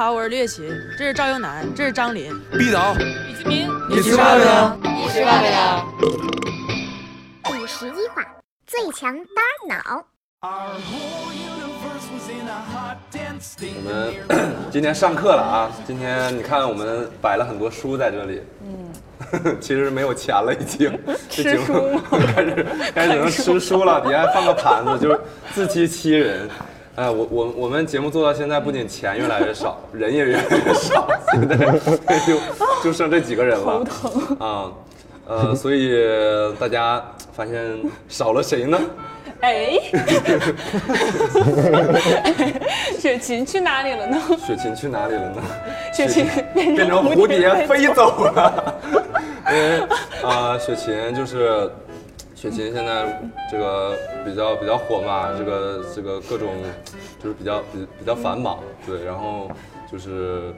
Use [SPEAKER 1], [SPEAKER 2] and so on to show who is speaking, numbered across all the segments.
[SPEAKER 1] 好，我是略琴，这是赵英男，这是张琳，
[SPEAKER 2] 毕导，
[SPEAKER 1] 李金民，
[SPEAKER 2] 你吃饭没有？
[SPEAKER 1] 你吃饭没有？
[SPEAKER 3] 第十一话，最强大脑。
[SPEAKER 4] 我们 今天上课了啊！今天你看我们摆了很多书在这里，嗯，其实没有钱了已经，
[SPEAKER 5] 吃 书
[SPEAKER 4] 开始开始能吃书了，底下还放个盘子，就是自欺欺人。哎，我我我们节目做到现在，不仅钱越来越少，人也越来越少，现在就就剩这几个人了，头疼啊，呃，所以大家发现少了谁呢？
[SPEAKER 5] 哎，雪琴去哪里了呢？
[SPEAKER 4] 雪琴去哪里了呢？
[SPEAKER 5] 雪琴变
[SPEAKER 4] 变成蝴蝶飞走了。因为啊，雪琴就是雪琴现在这个比较比较火嘛，这个这个各种就是比较比比较繁忙，对，然后就是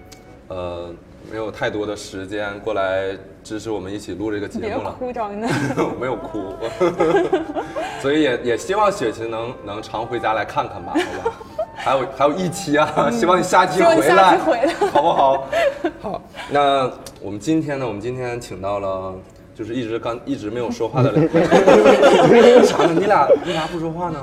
[SPEAKER 4] 呃没有太多的时间过来支持我们一起录这个节目了。
[SPEAKER 5] 哭着呢。
[SPEAKER 4] 我 没有哭，所以也也希望雪琴能能常回家来看看吧，好吧？还有还有一期啊，希望你下期回来好不好？好，那我们今天呢，我们今天请到了。就是一直刚一直没有说话的 两位，啥呢？你俩为啥不说话呢？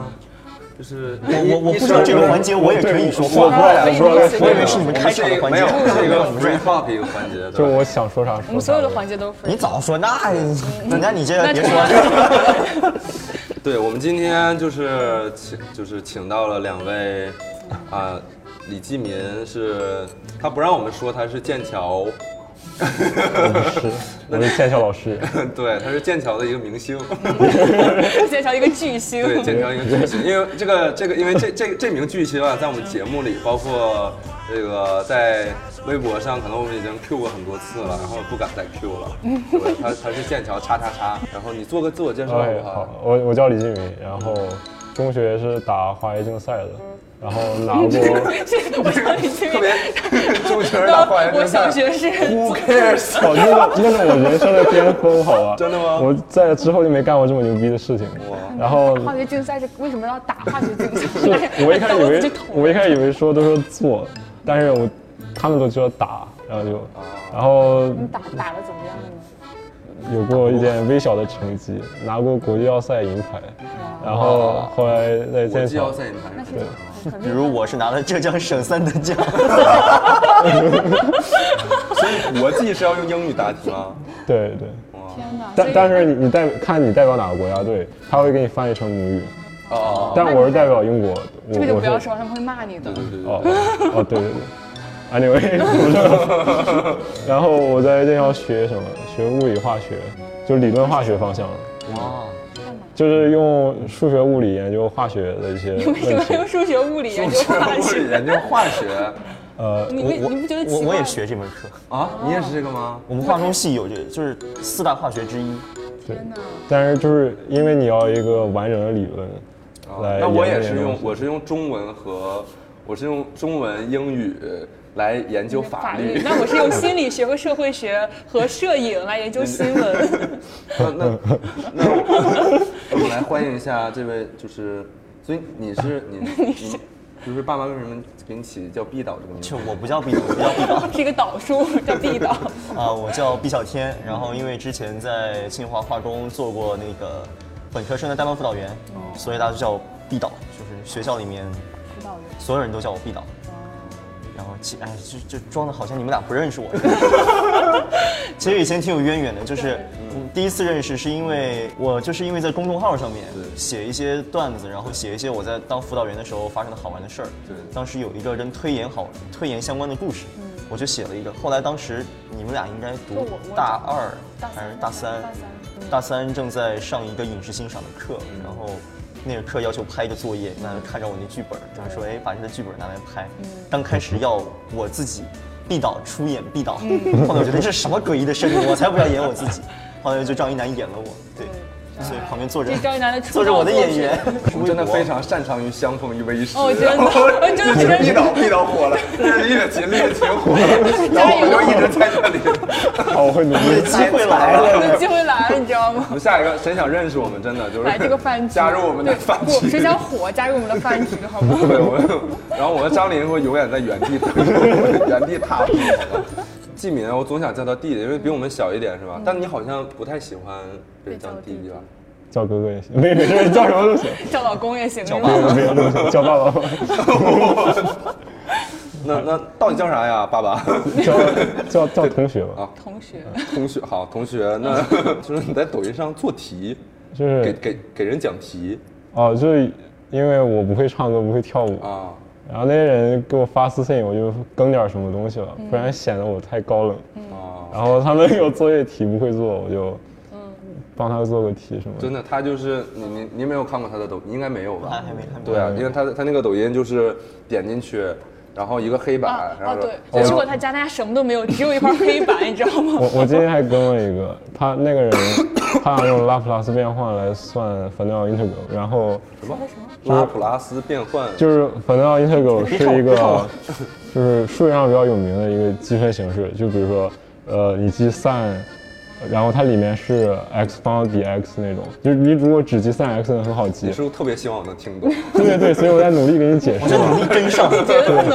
[SPEAKER 4] 就是
[SPEAKER 6] 我我我不知道这个环节我也可以说话，
[SPEAKER 5] 我说了
[SPEAKER 6] 我以为是你们开场的环节
[SPEAKER 4] 没有，，是一个 free talk 一个环节，
[SPEAKER 7] 就我想说啥说啥。
[SPEAKER 5] 我们所有的环节都是
[SPEAKER 6] 你早说那，那你这个别说，
[SPEAKER 4] 对，我们今天就是请就是请到了两位，啊、李继民是他不让我们说他是剑桥，
[SPEAKER 7] 是，我是剑桥老师。
[SPEAKER 4] 对，他是剑桥的一个明星，
[SPEAKER 5] 剑桥一个巨星。
[SPEAKER 4] 对，剑桥一个巨星，因为这个这个，因为这这这名巨星啊，在我们节目里，包括这个在微博上，可能我们已经 Q 过很多次了，然后不敢再 Q 了。对，他他是剑桥叉叉叉，然后你做个自我介绍好
[SPEAKER 7] 哎，
[SPEAKER 4] 不好
[SPEAKER 7] 好？，我我叫李金明，然后中学是打化学竞赛的，然后拿过
[SPEAKER 4] 特别
[SPEAKER 5] 个。
[SPEAKER 4] 中学打化学
[SPEAKER 5] 我
[SPEAKER 4] 竞赛
[SPEAKER 5] 小学是
[SPEAKER 4] Who cares？
[SPEAKER 7] 哦，那个那是我人生的巅峰，好吧？
[SPEAKER 4] 真的吗
[SPEAKER 7] 我在之后就没干过这么牛逼的事情。然后
[SPEAKER 5] 化学竞赛是为什么要打化学竞赛？
[SPEAKER 7] 是我一开始以为我一开始以为说都是做，但是我他们都知道打，然后就然后
[SPEAKER 5] 你打打的怎么样了呢？
[SPEAKER 7] 有过一点微小的成绩，拿过国际奥赛银牌，然后后来在
[SPEAKER 4] 国际奥赛银牌是
[SPEAKER 7] 对。
[SPEAKER 6] 比如我是拿了浙江省三等奖，
[SPEAKER 4] 所以国际是要用英语答题吗？
[SPEAKER 7] 对对，
[SPEAKER 5] 天哪！
[SPEAKER 7] 但但是你你代看你代表哪个国家队，他会给你翻译成母语，
[SPEAKER 4] 哦
[SPEAKER 7] 但我是代表英国，
[SPEAKER 5] 这个就不要说，他们会骂你的。
[SPEAKER 4] 对对对。
[SPEAKER 7] 哦哦对对对，anyway，然后我在剑校学什么？学物理化学，就理论化学方向的，
[SPEAKER 6] 哇，
[SPEAKER 7] 就是用数学物理研究化学的一些
[SPEAKER 5] 你为什么用。数学、物理研究化学？
[SPEAKER 4] 研究化学
[SPEAKER 7] 呃，
[SPEAKER 5] 你
[SPEAKER 6] 我
[SPEAKER 5] 你不觉得？
[SPEAKER 6] 我我也学这门课，
[SPEAKER 4] 啊？你也是这个吗？
[SPEAKER 6] 我们化工系有这就是四大化学之一，
[SPEAKER 7] 对
[SPEAKER 5] 天哪！
[SPEAKER 7] 但是就是因为你要一个完整的理论来
[SPEAKER 4] 那我也是用我是用中文和我是用中文、英语来研究法律。
[SPEAKER 5] 那我是用心理学和社会学和摄影来研究新闻。
[SPEAKER 4] 那那那我我们来欢迎一下这位，就是所以你是 你你是就是爸妈为什么给你起叫毕导这个名字
[SPEAKER 6] 就？我不叫毕导，我不叫毕导。
[SPEAKER 5] 是一个导数，叫毕导。
[SPEAKER 6] 啊，我叫毕小天，然后因为之前在清华化工做过那个本科生的代班辅导员，所以大家就叫我毕导，就是学校里面所有人都叫我毕导。然后其哎，就就装的好像你们俩不认识我。其实以前挺有渊源的，就是嗯第一次认识是因为我就是因为在公众号上面写一些段子，然后写一些我在当辅导员的时候发生的好玩的事儿。
[SPEAKER 4] 对
[SPEAKER 6] 当时有一个跟推演好推演相关的故事，我就写了一个。后来当时你们俩应该读大二还是大三
[SPEAKER 5] 大三嗯？
[SPEAKER 6] 大三正在上一个影视欣赏的课，然后那个课要求拍一个作业，那看着我那剧本，然后说，哎，把这个剧本拿来拍。刚开始要我自己毕导出演毕导，后来我觉得这是什么诡异的设定，我才不要演我自己。后来就张一楠演了我，对，所以旁边坐着
[SPEAKER 5] 这赵一楠的出
[SPEAKER 6] 坐着我的演员，
[SPEAKER 4] 我们真的非常擅长于相逢于微时。
[SPEAKER 5] 哦，真的，我真的觉得
[SPEAKER 4] 逼倒逼倒火了，日月勤日月勤火了，然后我们就一直在这里。
[SPEAKER 7] 好，我会努力。
[SPEAKER 6] 机会来了。
[SPEAKER 5] 有机会来 了，你知道吗？
[SPEAKER 4] 我们下一个，谁想认识我们？真的就是
[SPEAKER 5] 来这个饭局，
[SPEAKER 4] 加入我们的饭，局。
[SPEAKER 5] 谁想火，加入我们的饭局，好不好？
[SPEAKER 4] 对，我们，然后我和张琳会永远在原地等着，原地踏步。季敏，我总想叫他弟弟，因为比我们小一点，是吧？但你好像不太喜欢被人叫弟弟吧？
[SPEAKER 7] 叫哥哥也行，没没事，叫什么都行，
[SPEAKER 5] 叫老公也行，叫
[SPEAKER 6] 叫
[SPEAKER 5] 吧？
[SPEAKER 7] 没有都行，叫爸爸 吧，
[SPEAKER 4] 那那到底叫啥呀，爸爸？
[SPEAKER 7] 叫叫叫同学吧，
[SPEAKER 4] 啊，
[SPEAKER 5] 同学，
[SPEAKER 4] 同学好，同学，那 就是你在抖音上做题，
[SPEAKER 7] 就是
[SPEAKER 4] 给给给人讲题
[SPEAKER 7] 哦，就是因为我不会唱歌，不会跳舞，
[SPEAKER 4] 啊。
[SPEAKER 7] 然后那些人给我发私信，我就更点什么东西了，不然显得我太高冷。
[SPEAKER 4] 啊，
[SPEAKER 7] 然后他们有作业题不会做，我就帮他做个题什么的。
[SPEAKER 4] 真的，他就是你你你没有看过他的抖，应该没有吧？
[SPEAKER 6] 还还没看过
[SPEAKER 4] 对啊，因为他他那个抖音就是点进去，然后一个黑板
[SPEAKER 5] 啊，
[SPEAKER 4] 然后
[SPEAKER 5] 哦对，我去过他家，他家什么都没有，只有一块黑板，你知道吗？
[SPEAKER 7] 我我今天还跟了一个，他那个人，他想用拉普拉斯变换来算 Fresnel integral，然后
[SPEAKER 4] 拉普拉斯变换，
[SPEAKER 7] 就是 Fresnel integral
[SPEAKER 6] 别
[SPEAKER 7] 是一个就是数学上比较有名的一个积分形式，就比如说，呃，你积 sin，然后它里面是 x 方比 x 那种，就是你如果只积 sin x 很好记。
[SPEAKER 4] 你，是不是特别希望我能听懂？
[SPEAKER 7] 对对对，所以我在努力给你解释。
[SPEAKER 6] 我。在努力跟上，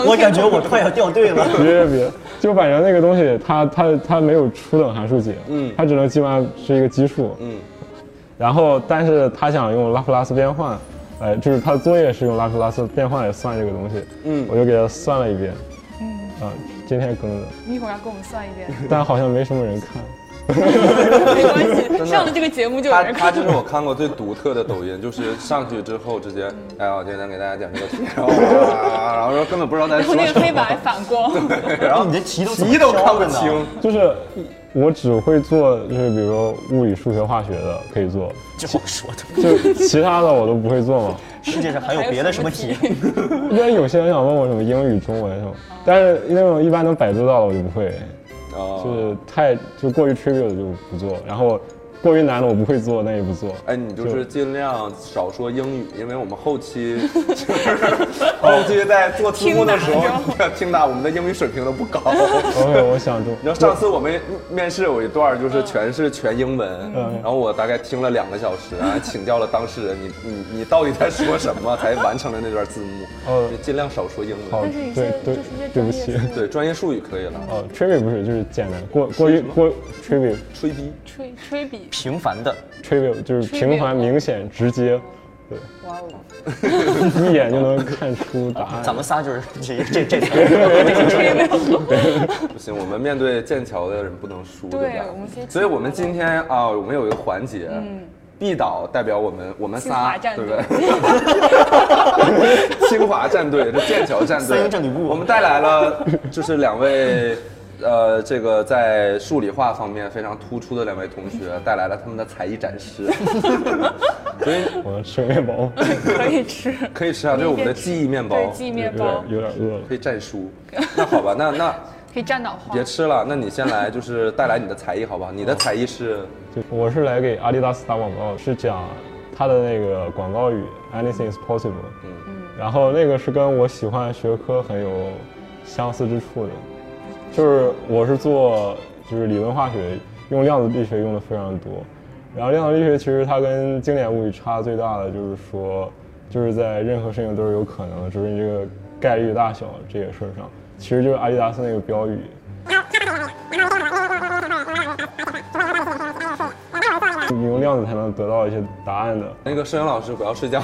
[SPEAKER 6] 我感觉我快要掉队了。
[SPEAKER 7] 别别，就反正那个东西它它它没有初等函数解，
[SPEAKER 4] 嗯。
[SPEAKER 7] 它只能基本上是一个奇数，
[SPEAKER 4] 嗯，
[SPEAKER 7] 然后但是他想用拉普拉斯变换，哎，就是他的作业是用拉普拉斯变换来算这个东西，
[SPEAKER 4] 嗯。
[SPEAKER 7] 我就给他算了一遍，嗯，啊，今天更的，
[SPEAKER 5] 你一会儿要给我们算一遍，
[SPEAKER 7] 但好像没什么人看，
[SPEAKER 5] 没关系，上了这个节目就有
[SPEAKER 4] 他
[SPEAKER 5] 人看
[SPEAKER 4] 他这。是我看过最独特的抖音，就是上去之后直接，哎呀，我今天给大家讲这个题，然后啊然后说根本不知道在
[SPEAKER 5] 然后
[SPEAKER 4] 说什么，
[SPEAKER 5] 那个黑板还反光，
[SPEAKER 4] 然后
[SPEAKER 6] 你连题都
[SPEAKER 4] 题都看不清，
[SPEAKER 7] 就是 我只会做，就是比如说物理、数学、化学的可以做，
[SPEAKER 6] 就我说的，
[SPEAKER 7] 就其他的我都不会做嘛。
[SPEAKER 6] 世界上还有别的什么题？
[SPEAKER 7] 因为有些人想问我什么英语、中文什么，但是那种一般能百度到的我就不会，就是太就过于 trivial 的就不做，然后过于难了我不会做，那也不做。
[SPEAKER 4] 哎，你就是尽量少说英语，因为我们后期 就是后期在做字幕的时候，听到我们的英语水平都不高。
[SPEAKER 7] OK，我想中
[SPEAKER 4] 你知道上次我们面试有一段就是全是全英文，
[SPEAKER 7] 嗯。
[SPEAKER 4] 然后我大概听了两个小时，还请教了当事人，你你你到底在说什么，才完成了那段字幕。
[SPEAKER 7] 哦
[SPEAKER 4] 你尽量少说英
[SPEAKER 7] 好，
[SPEAKER 4] 文，
[SPEAKER 5] 是一些
[SPEAKER 7] 对对
[SPEAKER 5] 就是一些
[SPEAKER 7] 对不起。
[SPEAKER 5] 专业，
[SPEAKER 4] 对专业术语可以了。
[SPEAKER 7] 哦，trivial 不是就是简单，过过于过 trivial
[SPEAKER 4] 吹逼，
[SPEAKER 5] 吹吹笔，
[SPEAKER 6] 平凡的
[SPEAKER 7] ，trivial 就是平凡、明显、直接，对，
[SPEAKER 5] 哇哦，
[SPEAKER 7] 一眼就能看出答案。
[SPEAKER 6] 咱们仨就是 这这这词
[SPEAKER 4] 不行，我们面对剑桥的人不能输，
[SPEAKER 5] 对
[SPEAKER 4] 对吧？
[SPEAKER 5] 我们
[SPEAKER 4] 所以我们今天啊，我们有一个环节，毕导代表我们我们
[SPEAKER 5] 清
[SPEAKER 4] 仨，
[SPEAKER 5] 华战队。
[SPEAKER 4] 对不对？清华战队是剑桥战队。
[SPEAKER 6] 三英战吕布
[SPEAKER 4] 我们带来了就是两位。呃，这个在数理化方面非常突出的两位同学带来了他们的才艺展示，所以
[SPEAKER 7] 我要吃个面包，
[SPEAKER 5] 可以吃，
[SPEAKER 4] 可以吃啊，这是我们的记忆面包
[SPEAKER 5] 对，，记忆
[SPEAKER 7] 有点
[SPEAKER 5] 面包
[SPEAKER 7] 有点饿了。
[SPEAKER 4] 可以战书。那好吧，那那
[SPEAKER 5] 可以站脑花
[SPEAKER 4] 别。吃了，那你先来，就是带来你的才艺好不好？你的才艺是
[SPEAKER 7] 就我是来给阿迪达斯打广告，是讲他的那个广告语 “anything is possible”。
[SPEAKER 4] 嗯
[SPEAKER 7] 然后那个是跟我喜欢的学科很有相似之处的，就是我是做就是理论化学，用量子力学用的非常多。然后量子力学其实它跟经典物理差最大的就是说，就是在任何事情都是有可能的，只是你这个概率大小这个事儿上，其实就是阿迪达斯那个标语。你用量子才能得到一些答案的。
[SPEAKER 4] 那个摄影老师不要睡觉。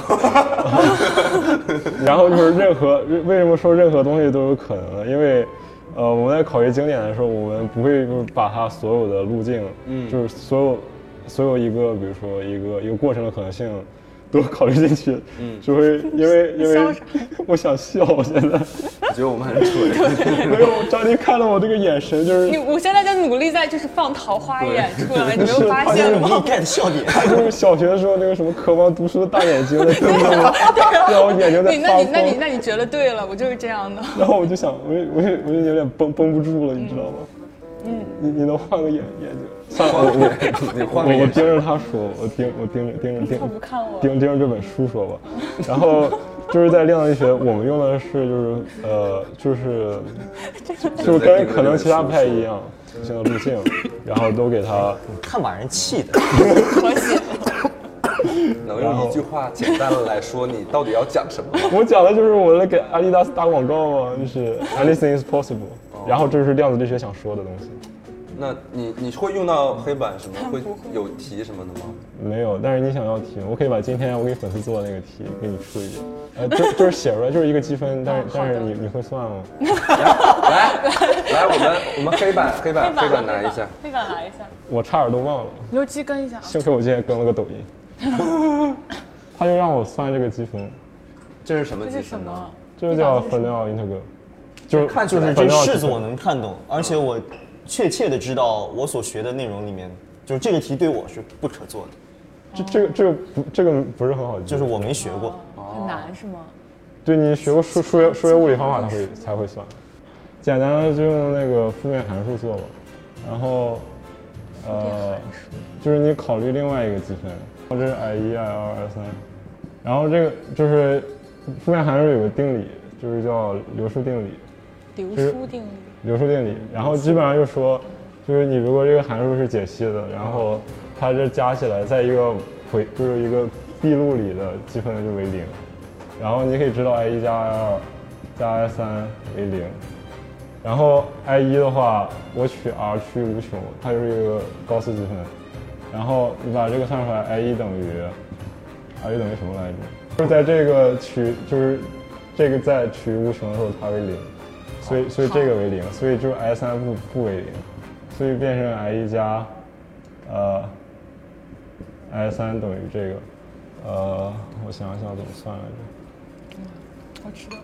[SPEAKER 7] 然后就是任何为什么说任何东西都有可能呢？因为，呃，我们在考虑经典的时候，我们不会就是把它所有的路径，
[SPEAKER 4] 嗯。
[SPEAKER 7] 就是所有所有一个比如说一个一个过程的可能性都考虑进去，
[SPEAKER 4] 嗯
[SPEAKER 7] 就会因为 因为我想笑，现在
[SPEAKER 4] 我觉得我们很蠢。
[SPEAKER 7] 没有张琳看到我这个眼神就是
[SPEAKER 5] 你我现在在努力在就是放桃花眼出来，你没有发现吗
[SPEAKER 6] ？get 笑点。
[SPEAKER 7] 他就是小学的时候那个什么渴望读书的大眼睛在瞪着我，让我眼睛在
[SPEAKER 5] 你那你那你，那你觉得对了，我就是这样的。
[SPEAKER 7] 然后我就想我就我就我就有点绷绷不住了，你知道吗？嗯，你你能换个眼眼睛？算了，我我
[SPEAKER 4] 你换个
[SPEAKER 7] 我盯着他说，我盯我盯着盯着盯
[SPEAKER 5] 他不看我
[SPEAKER 7] 盯盯着这本书说吧。然后就是在量子力学，我们用的是就是呃就是就是跟可能其他不太一样新的路径，然后都给他
[SPEAKER 6] 看把人气的。
[SPEAKER 5] 我写
[SPEAKER 4] 能用一句话简单的来说，你到底要讲什么吗？
[SPEAKER 7] 我讲的就是我在给阿迪达斯打广告嘛，就是 anything is possible。然后这是量子力学想说的东西。
[SPEAKER 4] 那你你会用到黑板什么？会有题什么的吗？
[SPEAKER 7] 没有，但是你想要题，我可以把今天我给粉丝做的那个题给你出一遍。呃，就就是写出来就是一个积分，但是但是你你会算吗？
[SPEAKER 4] 来来，我们我们黑板黑板黑板拿一下。
[SPEAKER 5] 黑板拿一下，
[SPEAKER 7] 我差点都忘了，
[SPEAKER 1] 刘基跟一下啊。
[SPEAKER 7] 幸亏我今天跟了个抖音，他就让我算这个积分，
[SPEAKER 4] 这是什么
[SPEAKER 5] 这
[SPEAKER 4] 积分呢？
[SPEAKER 7] 这个叫分量 integral，就是
[SPEAKER 4] 看
[SPEAKER 6] 就是这式子我能看懂，而且我确切的知道我所学的内容里面，就是这个题对我是不可做的，
[SPEAKER 7] 这这个这个不这个不是很好，
[SPEAKER 6] 就是我没学过。
[SPEAKER 5] 很难是吗？
[SPEAKER 7] 对你学过数数学数学物理方法才会才会算，简单的就用那个负面函数做吧，然后呃就是你考虑另外一个积分，这是 i 一 i 二 i 三，然后这个就是负面函数有个定理，就是叫流数定理，
[SPEAKER 5] 流
[SPEAKER 7] 是
[SPEAKER 5] 数定理。
[SPEAKER 7] 流数定理，然后基本上就说，就是你如果这个函数是解析的，然后它这加起来在一个回就是一个闭路里的积分就为零，然后你可以知道 i 一加 i 二加 i 三为零，然后 i 一的话，我取 r 趋于无穷，它就是一个高斯积分，然后你把这个算出来，i 一等于 i 一等于什么来着？就是在这个取就是这个在趋于无穷的时候，它为零。所以所以这个为零，所以就是 i 三不不为零，所以变成 i 一加，呃，i 三等于这个，呃，我想想怎么算来着？
[SPEAKER 5] 我知道。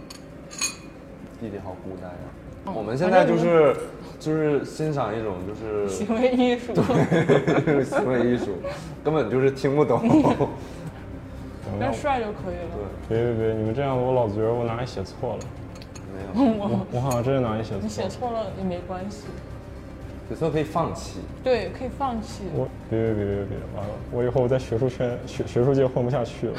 [SPEAKER 4] 弟弟好孤单呀。我们现在就是就是欣赏一种就是
[SPEAKER 5] 行为艺术。
[SPEAKER 4] 就是行为艺术，根本就是听不懂。
[SPEAKER 7] 等等，
[SPEAKER 5] 要帅就可以了。
[SPEAKER 7] 对别别别，你们这样子我老觉得我哪里写错了，
[SPEAKER 4] 没有，
[SPEAKER 7] 我我好像真的哪里写
[SPEAKER 5] 你
[SPEAKER 7] 错了。
[SPEAKER 5] 写错了也没关系，
[SPEAKER 4] 有时候可以放弃。
[SPEAKER 5] 对，可以放弃。
[SPEAKER 7] 我别别别别别，完了，我以后在学术圈学学术界混不下去了。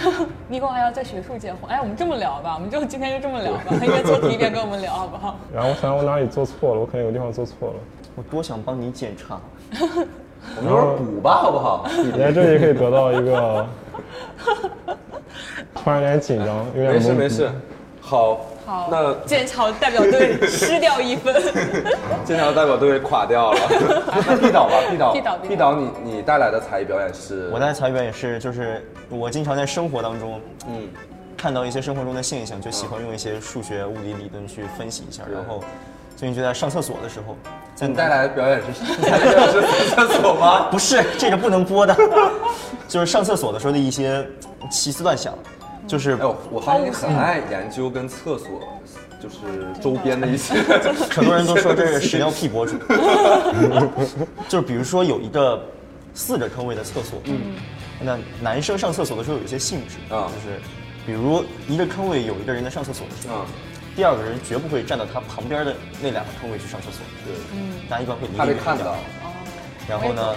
[SPEAKER 5] 你以后还要在学术界混。哎，我们这么聊吧，我们就今天就这么聊吧。应该做题边跟我们聊好不好？
[SPEAKER 7] 然后我想我哪里做错了，我可能有地方做错了。
[SPEAKER 6] 我多想帮你检查，
[SPEAKER 4] 我们一会儿补吧，好不好？
[SPEAKER 7] 你在这里可以得到一个，突然有点紧张，有点
[SPEAKER 4] 没事没事。好，
[SPEAKER 5] 好，
[SPEAKER 4] 那
[SPEAKER 5] 剑桥代表队失掉一分。
[SPEAKER 4] 剑桥代表队垮掉了。那毕导吧，毕导，
[SPEAKER 5] 毕导毕导，
[SPEAKER 4] 你你带来的才艺表演是？
[SPEAKER 6] 我带才艺表演是，就是我经常在生活当中
[SPEAKER 4] 嗯，
[SPEAKER 6] 看到一些生活中的现象，就喜欢用一些数学、物理理论去分析一下。然后最近就在上厕所的时候，在
[SPEAKER 4] 你带来的表演是什么？带来的表演是上厕所吗？
[SPEAKER 6] 不是这个不能播的，就是上厕所的时候的一些奇思乱想，就是
[SPEAKER 4] 哎呦，我发现你很爱研究跟厕所就是周边的一些。
[SPEAKER 6] 很多人都说这是屎尿屁博主，就是比如说有一个四个坑位的厕所，嗯，那男生上厕所的时候有一些性质
[SPEAKER 4] 啊
[SPEAKER 6] 就是比如一个坑位有一个人在上厕所的时候，
[SPEAKER 4] 嗯
[SPEAKER 6] 第二个人绝不会站到他旁边的那两个坑位去上厕所，
[SPEAKER 4] 对，
[SPEAKER 6] 大家一般会离得远一点
[SPEAKER 4] 看到。
[SPEAKER 6] 然后呢，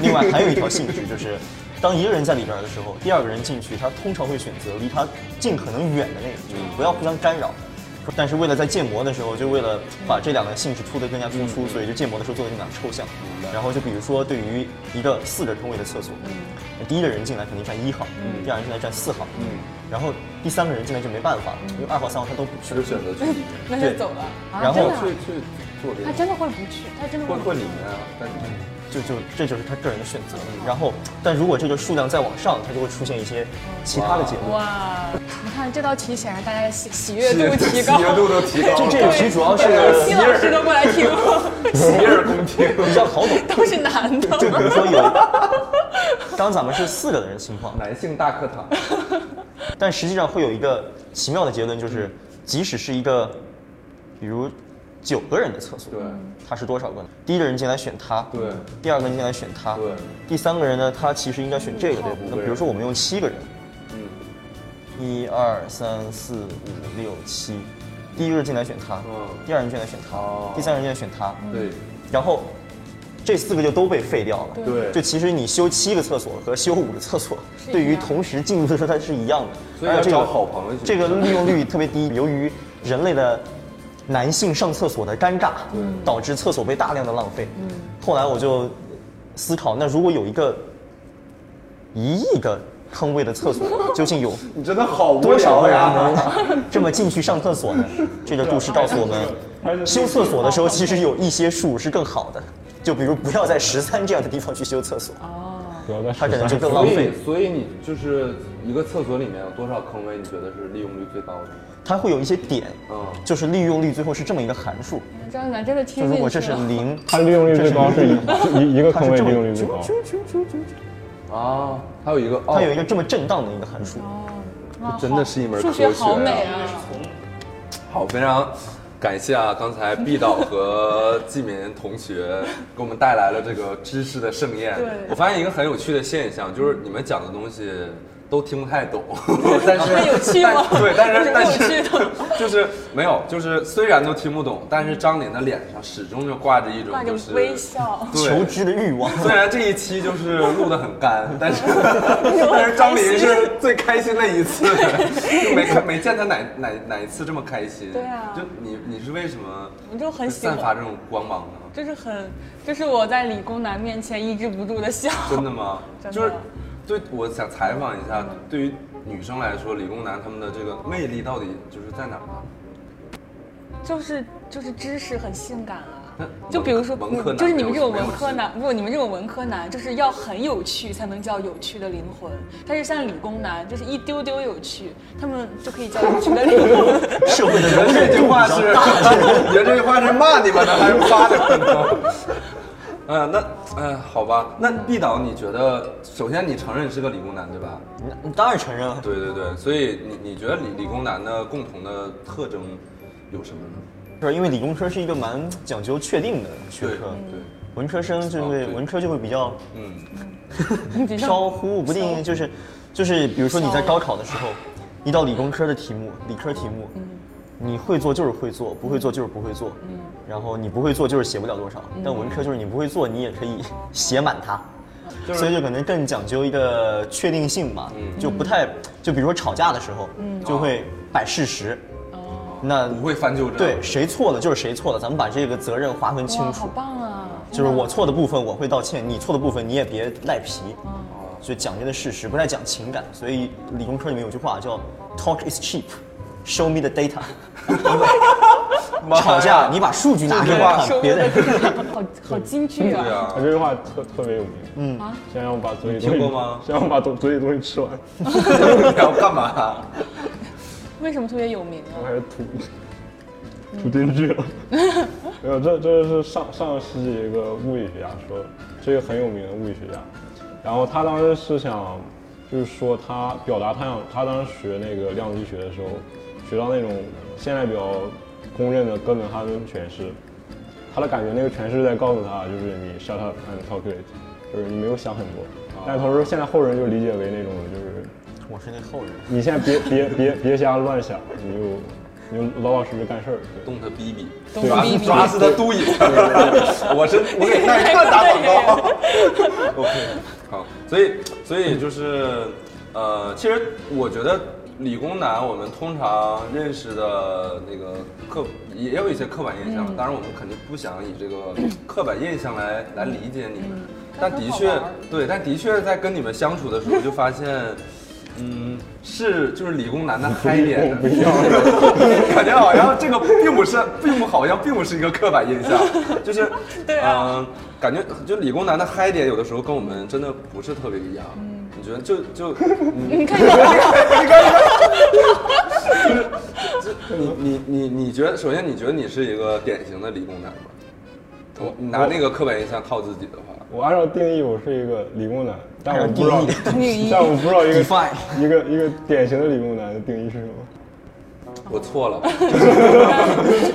[SPEAKER 6] 另外还有一条性质就是，当一个人在里边的时候，第二个人进去，他通常会选择离他尽可能远的那个，就是不要互相干扰。但是为了在建模的时候，就为了把这两个性质突得更加突出，所以就建模的时候做的更加抽象。然后就比如说，对于一个四个坑位的厕所，第一个人进来肯定站一号，第二人进来站四号，
[SPEAKER 4] 嗯，
[SPEAKER 6] 然后第三个人进来就没办法了，因为二号、三号他都不去。
[SPEAKER 4] 就。选择去里面，
[SPEAKER 5] 那就走了。
[SPEAKER 6] 然后
[SPEAKER 4] 去去左边
[SPEAKER 1] 他，真的会不去，他真的
[SPEAKER 4] 会
[SPEAKER 1] 会
[SPEAKER 4] 会里面啊，但是
[SPEAKER 6] 就就这就是他个人的选择。然后，但如果这个数量再往上，它就会出现一些其他的结论。
[SPEAKER 5] 哇，你看这道题显然大家的喜喜悦度提高
[SPEAKER 4] 喜。悦度都提高了。
[SPEAKER 6] 就这个题主要是
[SPEAKER 5] 西老师都过来听，
[SPEAKER 4] 洗耳恭听。
[SPEAKER 6] 比较好懂。
[SPEAKER 5] 都是男的。
[SPEAKER 6] 就比如说有，刚刚咱们是四个人的情况，
[SPEAKER 4] 男性大课堂，
[SPEAKER 6] 但实际上会有一个奇妙的结论，就是即使是一个，比如九个人的厕所，
[SPEAKER 4] 对。
[SPEAKER 6] 它是多少个呢？第一个人进来选他，
[SPEAKER 4] 对。
[SPEAKER 6] 第二个人进来选他，
[SPEAKER 4] 对。
[SPEAKER 6] 第三个人呢，他其实应该选这个
[SPEAKER 4] 对。
[SPEAKER 6] 那比如说我们用七个人，
[SPEAKER 4] 嗯，
[SPEAKER 6] 一二三四五六七，第一个人进来选他，
[SPEAKER 4] 嗯。
[SPEAKER 6] 第二人进来选他，
[SPEAKER 4] 哦。
[SPEAKER 6] 第三个人进来选他，
[SPEAKER 4] 对，
[SPEAKER 6] 然后这四个就都被废掉了。
[SPEAKER 2] 对。
[SPEAKER 6] 就其实你修七个厕所和修五个厕所，对于同时进入的时候它是一样的。
[SPEAKER 4] 所以要
[SPEAKER 6] 而且这个
[SPEAKER 4] 找好朋友
[SPEAKER 6] 这个利用率特别低。由于人类的男性上厕所的尴尬，导致厕所被大量的浪费。后来我就思考，那如果有一个一亿个坑位的厕所，究竟有
[SPEAKER 2] 你真的好无
[SPEAKER 6] 多少个人！能 这么进去上厕所呢？这个故事告诉我们，修厕所的时候其实有一些数是更好的，就比如不要在十三这样的地方去修厕所，
[SPEAKER 7] 不要在
[SPEAKER 6] 它可能就更
[SPEAKER 4] 所以
[SPEAKER 6] 浪费。
[SPEAKER 4] 所以你就是一个厕所里面有多少坑位？你觉得是利用率最高的？
[SPEAKER 6] 它会有一些点，
[SPEAKER 4] 嗯
[SPEAKER 6] 就是利用率最后是这么一个函数。
[SPEAKER 5] 张楠真的
[SPEAKER 6] 如果这是零，
[SPEAKER 7] 它利用率最高是一一一个坑位利用率最高。
[SPEAKER 4] 啊，还有一个，哦
[SPEAKER 6] 它有一个这么震荡的一个函数。
[SPEAKER 5] 这
[SPEAKER 4] 真的是一门科学
[SPEAKER 5] 好美啊！
[SPEAKER 4] 好，非常感谢啊！刚才毕导和季民同学给我们带来了这个知识的盛宴。
[SPEAKER 5] 对
[SPEAKER 4] 我发现一个很有趣的现象，就是你们讲的东西都听不太懂，但是
[SPEAKER 5] 很有趣吗
[SPEAKER 4] 但对，但是但
[SPEAKER 5] 有趣
[SPEAKER 4] 是 就是没有，就是虽然都听不懂，但是张琳的脸上始终就挂着一种就是
[SPEAKER 5] 微笑。
[SPEAKER 6] 求。知的欲望。
[SPEAKER 4] 虽然这一期就是录得很干，但是但是张琳是最开心的一次，就没看没见她哪哪哪一次这么开心。
[SPEAKER 5] 对啊
[SPEAKER 4] 就你你是为什么
[SPEAKER 5] 我就很喜欢
[SPEAKER 4] 散发这种光芒呢？
[SPEAKER 5] 就是很，就是我在理工男面前抑制不住的笑。
[SPEAKER 4] 真的吗？
[SPEAKER 5] 真的
[SPEAKER 4] 就是对，我想采访一下，对于女生来说，理工男他们的这个魅力到底就是在哪儿呢？
[SPEAKER 5] 就是就是知识很性感啊。就比如说，
[SPEAKER 4] 文科男
[SPEAKER 5] 就是你们这种文科男，不，你们这种文科男，就是要很有趣才能叫有趣的灵魂。但是像理工男，就是一丢丢有趣，他们就可以叫有趣的灵魂。
[SPEAKER 6] 社会的
[SPEAKER 4] 你觉得
[SPEAKER 6] 容忍度
[SPEAKER 4] 这句话是。你觉得这句话是骂你们呢，还是夸你们呢？嗯，那嗯，好吧。那毕导，你觉得，首先你承认你是个理工男，对吧？
[SPEAKER 6] 你当然承认了。
[SPEAKER 4] 对对对，所以你你觉得理理工男的共同的特征有什么呢？
[SPEAKER 6] 是因为理工科是一个蛮讲究确定的学科，
[SPEAKER 4] 对，
[SPEAKER 6] 文科生就会文科就会比较
[SPEAKER 4] 嗯，
[SPEAKER 6] 飘忽不定，就是就是比如说你在高考的时候，一道理工科的题目，理科题目，你会做就是会做，不会做就是不会做，然后你不会做就是写不了多少，但文科就是你不会做，你也可以写满它。所以就可能更讲究一个确定性嘛，就不太就比如说吵架的时候，就会摆事实，那
[SPEAKER 4] 不会翻旧账。
[SPEAKER 6] 对，谁错了就是谁错了，咱们把这个责任划分清，楚
[SPEAKER 5] 好。棒啊！
[SPEAKER 6] 就是我错的部分我会道歉，你错的部分你也别赖皮。就讲究的事实，不太讲情感，所以理工科里面有句话叫 “talk is cheap”。Show me the data。吵架，你把数据拿出来看，别的。
[SPEAKER 5] 好好京剧啊！
[SPEAKER 7] 这句话特特别有名。嗯
[SPEAKER 5] 啊
[SPEAKER 7] 先让我把嘴里
[SPEAKER 4] 听
[SPEAKER 7] 东西
[SPEAKER 4] 过吗
[SPEAKER 7] 先让我把嘴嘴里东西吃完，
[SPEAKER 4] 你要干嘛？
[SPEAKER 5] 为什么特别有名啊？
[SPEAKER 7] 我开始吐吐进去了。没有，这这是上上个世纪一个物理学家说的，是一个很有名的物理学家。然后他当时是想，就是说他表达他想他当时学那个量子力学的时候，学到那种现在比较公认的哥本哈根诠释。他的感觉那个诠释在告诉他，就是你 shut up and calculate，就是你没有想很多。但同时现在后人就理解为那种就是
[SPEAKER 6] 我是那后人。
[SPEAKER 7] 你现在别别别别瞎乱想，你就你就老老实实干事儿。对
[SPEAKER 4] 动他逼逼，
[SPEAKER 5] 动他逼逼
[SPEAKER 4] 抓死他嘟引。我是我给耐看打广告。OK，好，所以所以就是呃，其实我觉得理工男我们通常认识的那个刻也有一些刻板印象，当然我们肯定不想以这个 刻板印象来来理解你们，但的确对，但的确在跟你们相处的时候就发现。嗯，是就是理工男的嗨点的，感觉好像这个并不是，并不好像并不是一个刻板印象，就是，
[SPEAKER 5] 对啊
[SPEAKER 4] 嗯，感觉就理工男的嗨点有的时候跟我们真的不是特别一样。你觉得就就 你
[SPEAKER 5] 你看看，
[SPEAKER 4] 你你你你觉得，首先你觉得你是一个典型的理工男吗？我你拿那个刻板印象套自己的话，
[SPEAKER 7] 我按照定义，我是一个理工男，但我不知道 但我不知道一个一个一个典型的理工男的定义是什么。
[SPEAKER 4] 我错了。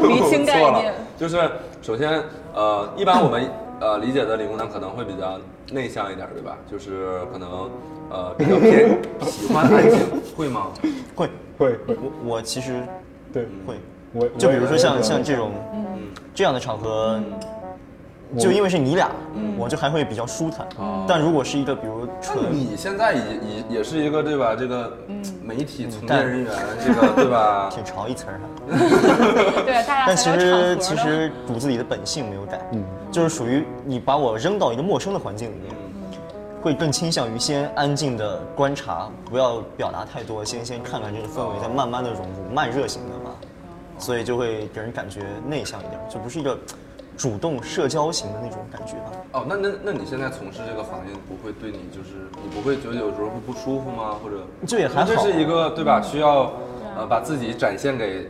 [SPEAKER 5] 厘清概念。，
[SPEAKER 4] 就是首先，呃，一般我们呃理解的理工男可能会比较内向一点，对吧？就是可能呃比较偏 喜欢安静，会吗？
[SPEAKER 6] 会，
[SPEAKER 7] 会会，
[SPEAKER 6] 我我其实
[SPEAKER 7] 对，
[SPEAKER 6] 会。
[SPEAKER 7] 我
[SPEAKER 6] 就比如说像像这种这样的场合，就因为是你俩，我就还会比较舒坦。但如果是一个比如
[SPEAKER 4] 那
[SPEAKER 6] 纯
[SPEAKER 4] 你现在也也也是一个对吧？这个媒体从业人员，这个对吧？
[SPEAKER 6] 挺潮一词儿哈。
[SPEAKER 5] 对，大家
[SPEAKER 6] 但其实其实骨子里的本性没有改，就是属于你把我扔到一个陌生的环境里面，会更倾向于先安静的观察，不要表达太多，先先看看这个氛围，再慢慢的融入，慢热型的嘛，所以就会给人感觉内向一点，就不是一个主动社交型的那种感觉吧。
[SPEAKER 4] 哦，那那那你现在从事这个行业，不会对你就是你不会觉得有时候会不舒服吗？或者
[SPEAKER 6] 这也还好
[SPEAKER 4] 这是一个对吧？需要呃把自己展现给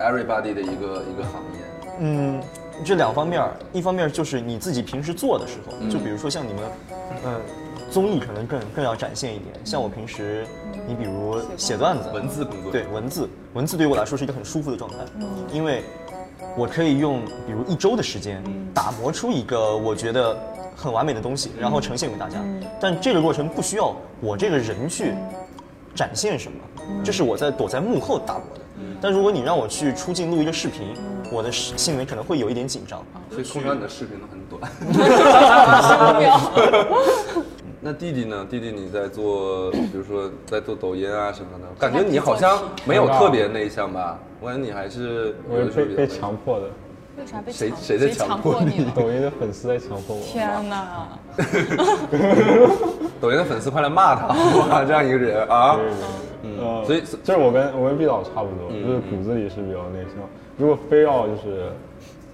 [SPEAKER 4] everybody 的一个一个行业。
[SPEAKER 6] 嗯，这两方面儿，一方面就是你自己平时做的时候，就比如说像你们，嗯，综艺可能更更要展现一点。像我平时，你比如写段子，
[SPEAKER 4] 文字工作
[SPEAKER 6] 对文字，文字对于我来说是一个很舒服的状态，因为我可以用比如一周的时间打磨出一个我觉得很完美的东西，然后呈现给大家。但这个过程不需要我这个人去展现什么，这是我在躲在幕后打磨的。但如果你让我去出镜录一个视频，我的心里可能会有一点紧张。
[SPEAKER 4] 所以通常你的视频都很短。那弟弟呢？弟弟你在做，比如说在做抖音啊什么的，感觉你好像没有特别内向吧？我感觉你还是
[SPEAKER 7] 我是
[SPEAKER 4] 有的时候
[SPEAKER 7] 被被
[SPEAKER 4] 比较
[SPEAKER 7] 强迫的，
[SPEAKER 5] 为啥被
[SPEAKER 4] 谁谁在强
[SPEAKER 5] 强
[SPEAKER 4] 迫你？
[SPEAKER 7] 抖音的粉丝在强迫我。
[SPEAKER 5] 天哪！
[SPEAKER 4] 抖音的粉丝快来骂他，哇，这样一个人啊！
[SPEAKER 7] 嗯，呃，
[SPEAKER 4] 所以
[SPEAKER 7] 就是我跟我跟毕导差不多，
[SPEAKER 4] 嗯
[SPEAKER 7] 就是骨子里是比较内向。如果非要就是